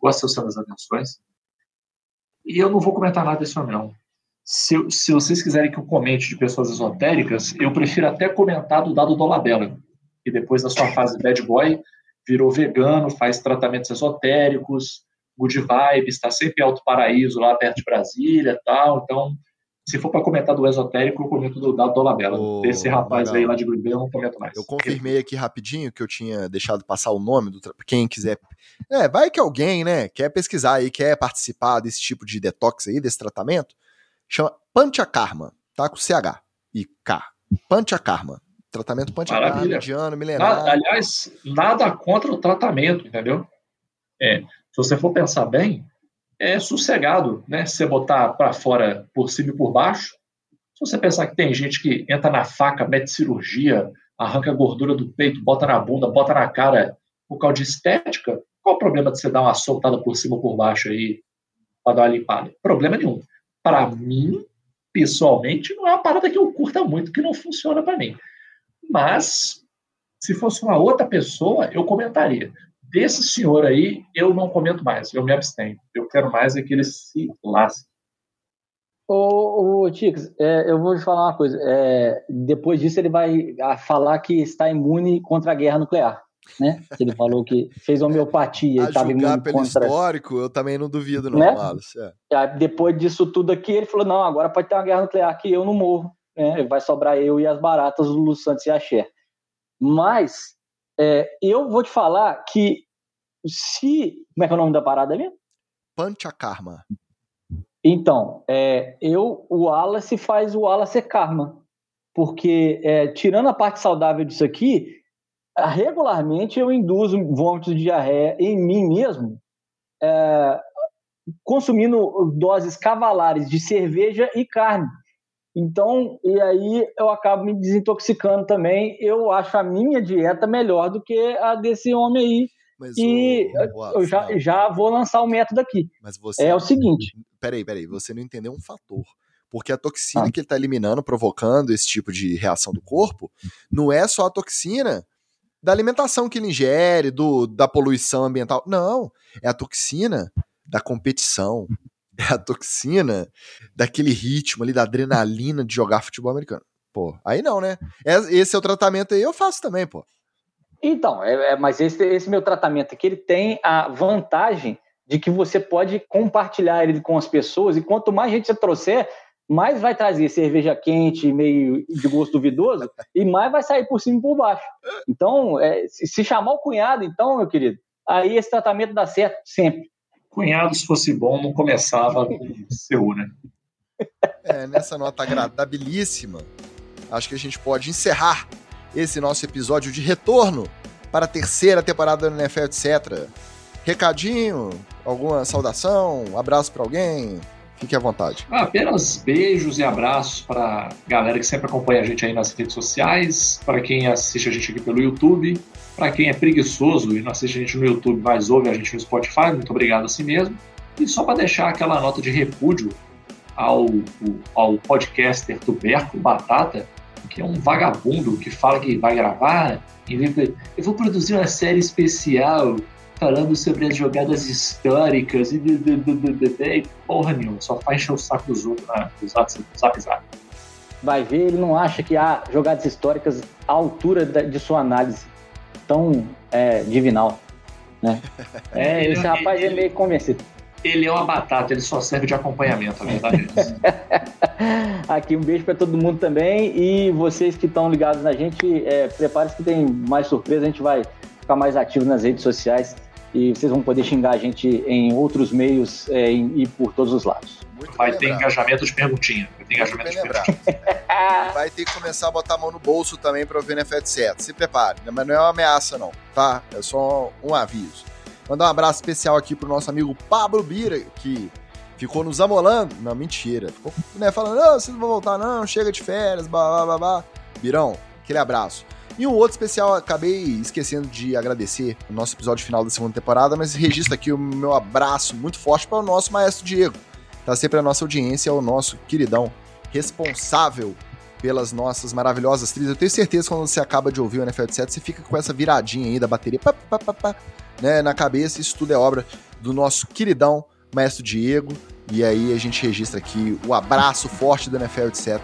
gosta de das atenções. E eu não vou comentar nada homem, não. Se, se vocês quiserem que eu comente de pessoas esotéricas, eu prefiro até comentar do dado Dolabella, que depois da sua fase bad boy virou vegano, faz tratamentos esotéricos, good vibes, está sempre em Alto Paraíso, lá perto de Brasília tal. Então, se for para comentar do esotérico, eu comento do Dado Dolabella. Oh, Esse rapaz legal. aí lá de Green Bay, eu não comento mais. Eu confirmei aqui rapidinho que eu tinha deixado passar o nome do. Quem quiser. É, vai que alguém, né, quer pesquisar aí, quer participar desse tipo de detox aí, desse tratamento. Chama Panchakarma, tá? Com CH e K. Panchakarma. Tratamento Panchakarma, indiano, milenar. Nada, aliás, nada contra o tratamento, entendeu? É, se você for pensar bem, é sossegado, né? Você botar para fora por cima e por baixo. Se você pensar que tem gente que entra na faca, mete cirurgia, arranca a gordura do peito, bota na bunda, bota na cara por causa de estética, qual o problema de você dar uma soltada por cima ou por baixo aí para dar uma limpada? Problema nenhum. Para mim, pessoalmente, não é uma parada que eu curta muito, que não funciona para mim. Mas, se fosse uma outra pessoa, eu comentaria desse senhor aí, eu não comento mais, eu me abstenho. Eu quero mais é que ele se lasque. Ô, ô Tix, é, eu vou te falar uma coisa. É, depois disso, ele vai falar que está imune contra a guerra nuclear. Né? Ele falou que fez homeopatia. A julgar pelo contra... histórico, eu também não duvido, não, né? Wallace. É. Depois disso tudo aqui, ele falou: não, agora pode ter uma guerra nuclear que eu não morro. né? vai sobrar eu e as baratas do Lu Santos e a Cher. Mas é, eu vou te falar que se. Como é que é o nome da parada ali? Panchakarma. Então, é, eu, o Wallace faz o Wallace Karma. Porque, é, tirando a parte saudável disso aqui, regularmente eu induzo vômitos de diarreia em mim mesmo, é, consumindo doses cavalares de cerveja e carne. Então, e aí eu acabo me desintoxicando também. Eu acho a minha dieta melhor do que a desse homem aí. Mas e o, o, eu já, já vou lançar o método aqui. Mas você, é o seguinte. Peraí, peraí, você não entendeu um fator. Porque a toxina ah. que ele está eliminando, provocando esse tipo de reação do corpo, não é só a toxina da alimentação que ele ingere, do, da poluição ambiental. Não. É a toxina da competição. É a toxina daquele ritmo ali, da adrenalina de jogar futebol americano. Pô, aí não, né? É, esse é o tratamento aí, eu faço também, pô. Então, é, é, mas esse, esse meu tratamento aqui, ele tem a vantagem de que você pode compartilhar ele com as pessoas e quanto mais gente você trouxer, mais vai trazer cerveja quente, meio de gosto duvidoso, (laughs) e mais vai sair por cima e por baixo. Então, é, se chamar o cunhado, então, meu querido, aí esse tratamento dá certo sempre. Cunhado, se fosse bom, não começava com seu, né? É, nessa nota agradabilíssima, acho que a gente pode encerrar esse nosso episódio de retorno para a terceira temporada do NFL, etc. Recadinho, alguma saudação, abraço para alguém, Fique à vontade. Ah, apenas beijos e abraços para a galera que sempre acompanha a gente aí nas redes sociais, para quem assiste a gente aqui pelo YouTube, para quem é preguiçoso e não assiste a gente no YouTube, mas ouve a gente no Spotify, muito obrigado a si mesmo. E só para deixar aquela nota de repúdio ao, ao podcaster Tuberco Batata, que é um vagabundo que fala que vai gravar, eu vou produzir uma série especial falando sobre as jogadas históricas e, e porra nenhuma, só faz encher o saco dos outros na, zap, zap, zap. Vai ver, ele não acha que há jogadas históricas à altura de sua análise tão é, divinal. Né? (laughs) É, esse rapaz é meio convencido. Ele é uma batata, ele só serve de acompanhamento, a verdade é Aqui um beijo para todo mundo também e vocês que estão ligados na gente, é, prepare-se que tem mais surpresa, a gente vai ficar mais ativo nas redes sociais e vocês vão poder xingar a gente em outros meios é, e por todos os lados. Muito vai ter engajamento de perguntinha. Vai ter engajamento de perguntinha. vai ter que começar a botar a mão no bolso também para o VNFet certo. Se prepare, mas não é uma ameaça não, tá? É só um aviso. Mandar um abraço especial aqui pro nosso amigo Pablo Bira, que ficou nos amolando. Não, mentira. Ficou né, falando, não, vocês não vão voltar não, chega de férias, blá, blá, blá, blá. Birão, aquele abraço. E um outro especial, acabei esquecendo de agradecer o nosso episódio final da segunda temporada, mas registro aqui o meu abraço muito forte para o nosso maestro Diego. Tá sempre a nossa audiência, o nosso queridão responsável pelas nossas maravilhosas trilhas. Eu tenho certeza que quando você acaba de ouvir o NFL 7, você fica com essa viradinha aí da bateria pá, pá, pá, pá, né, na cabeça. Isso tudo é obra do nosso queridão maestro Diego. E aí a gente registra aqui o abraço forte do NFL, etc.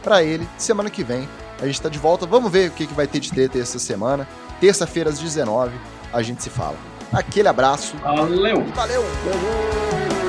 para ele. Semana que vem a gente tá de volta. Vamos ver o que, que vai ter de treta essa semana. Terça-feira às 19 a gente se fala. Aquele abraço. Valeu. Valeu. Valeu.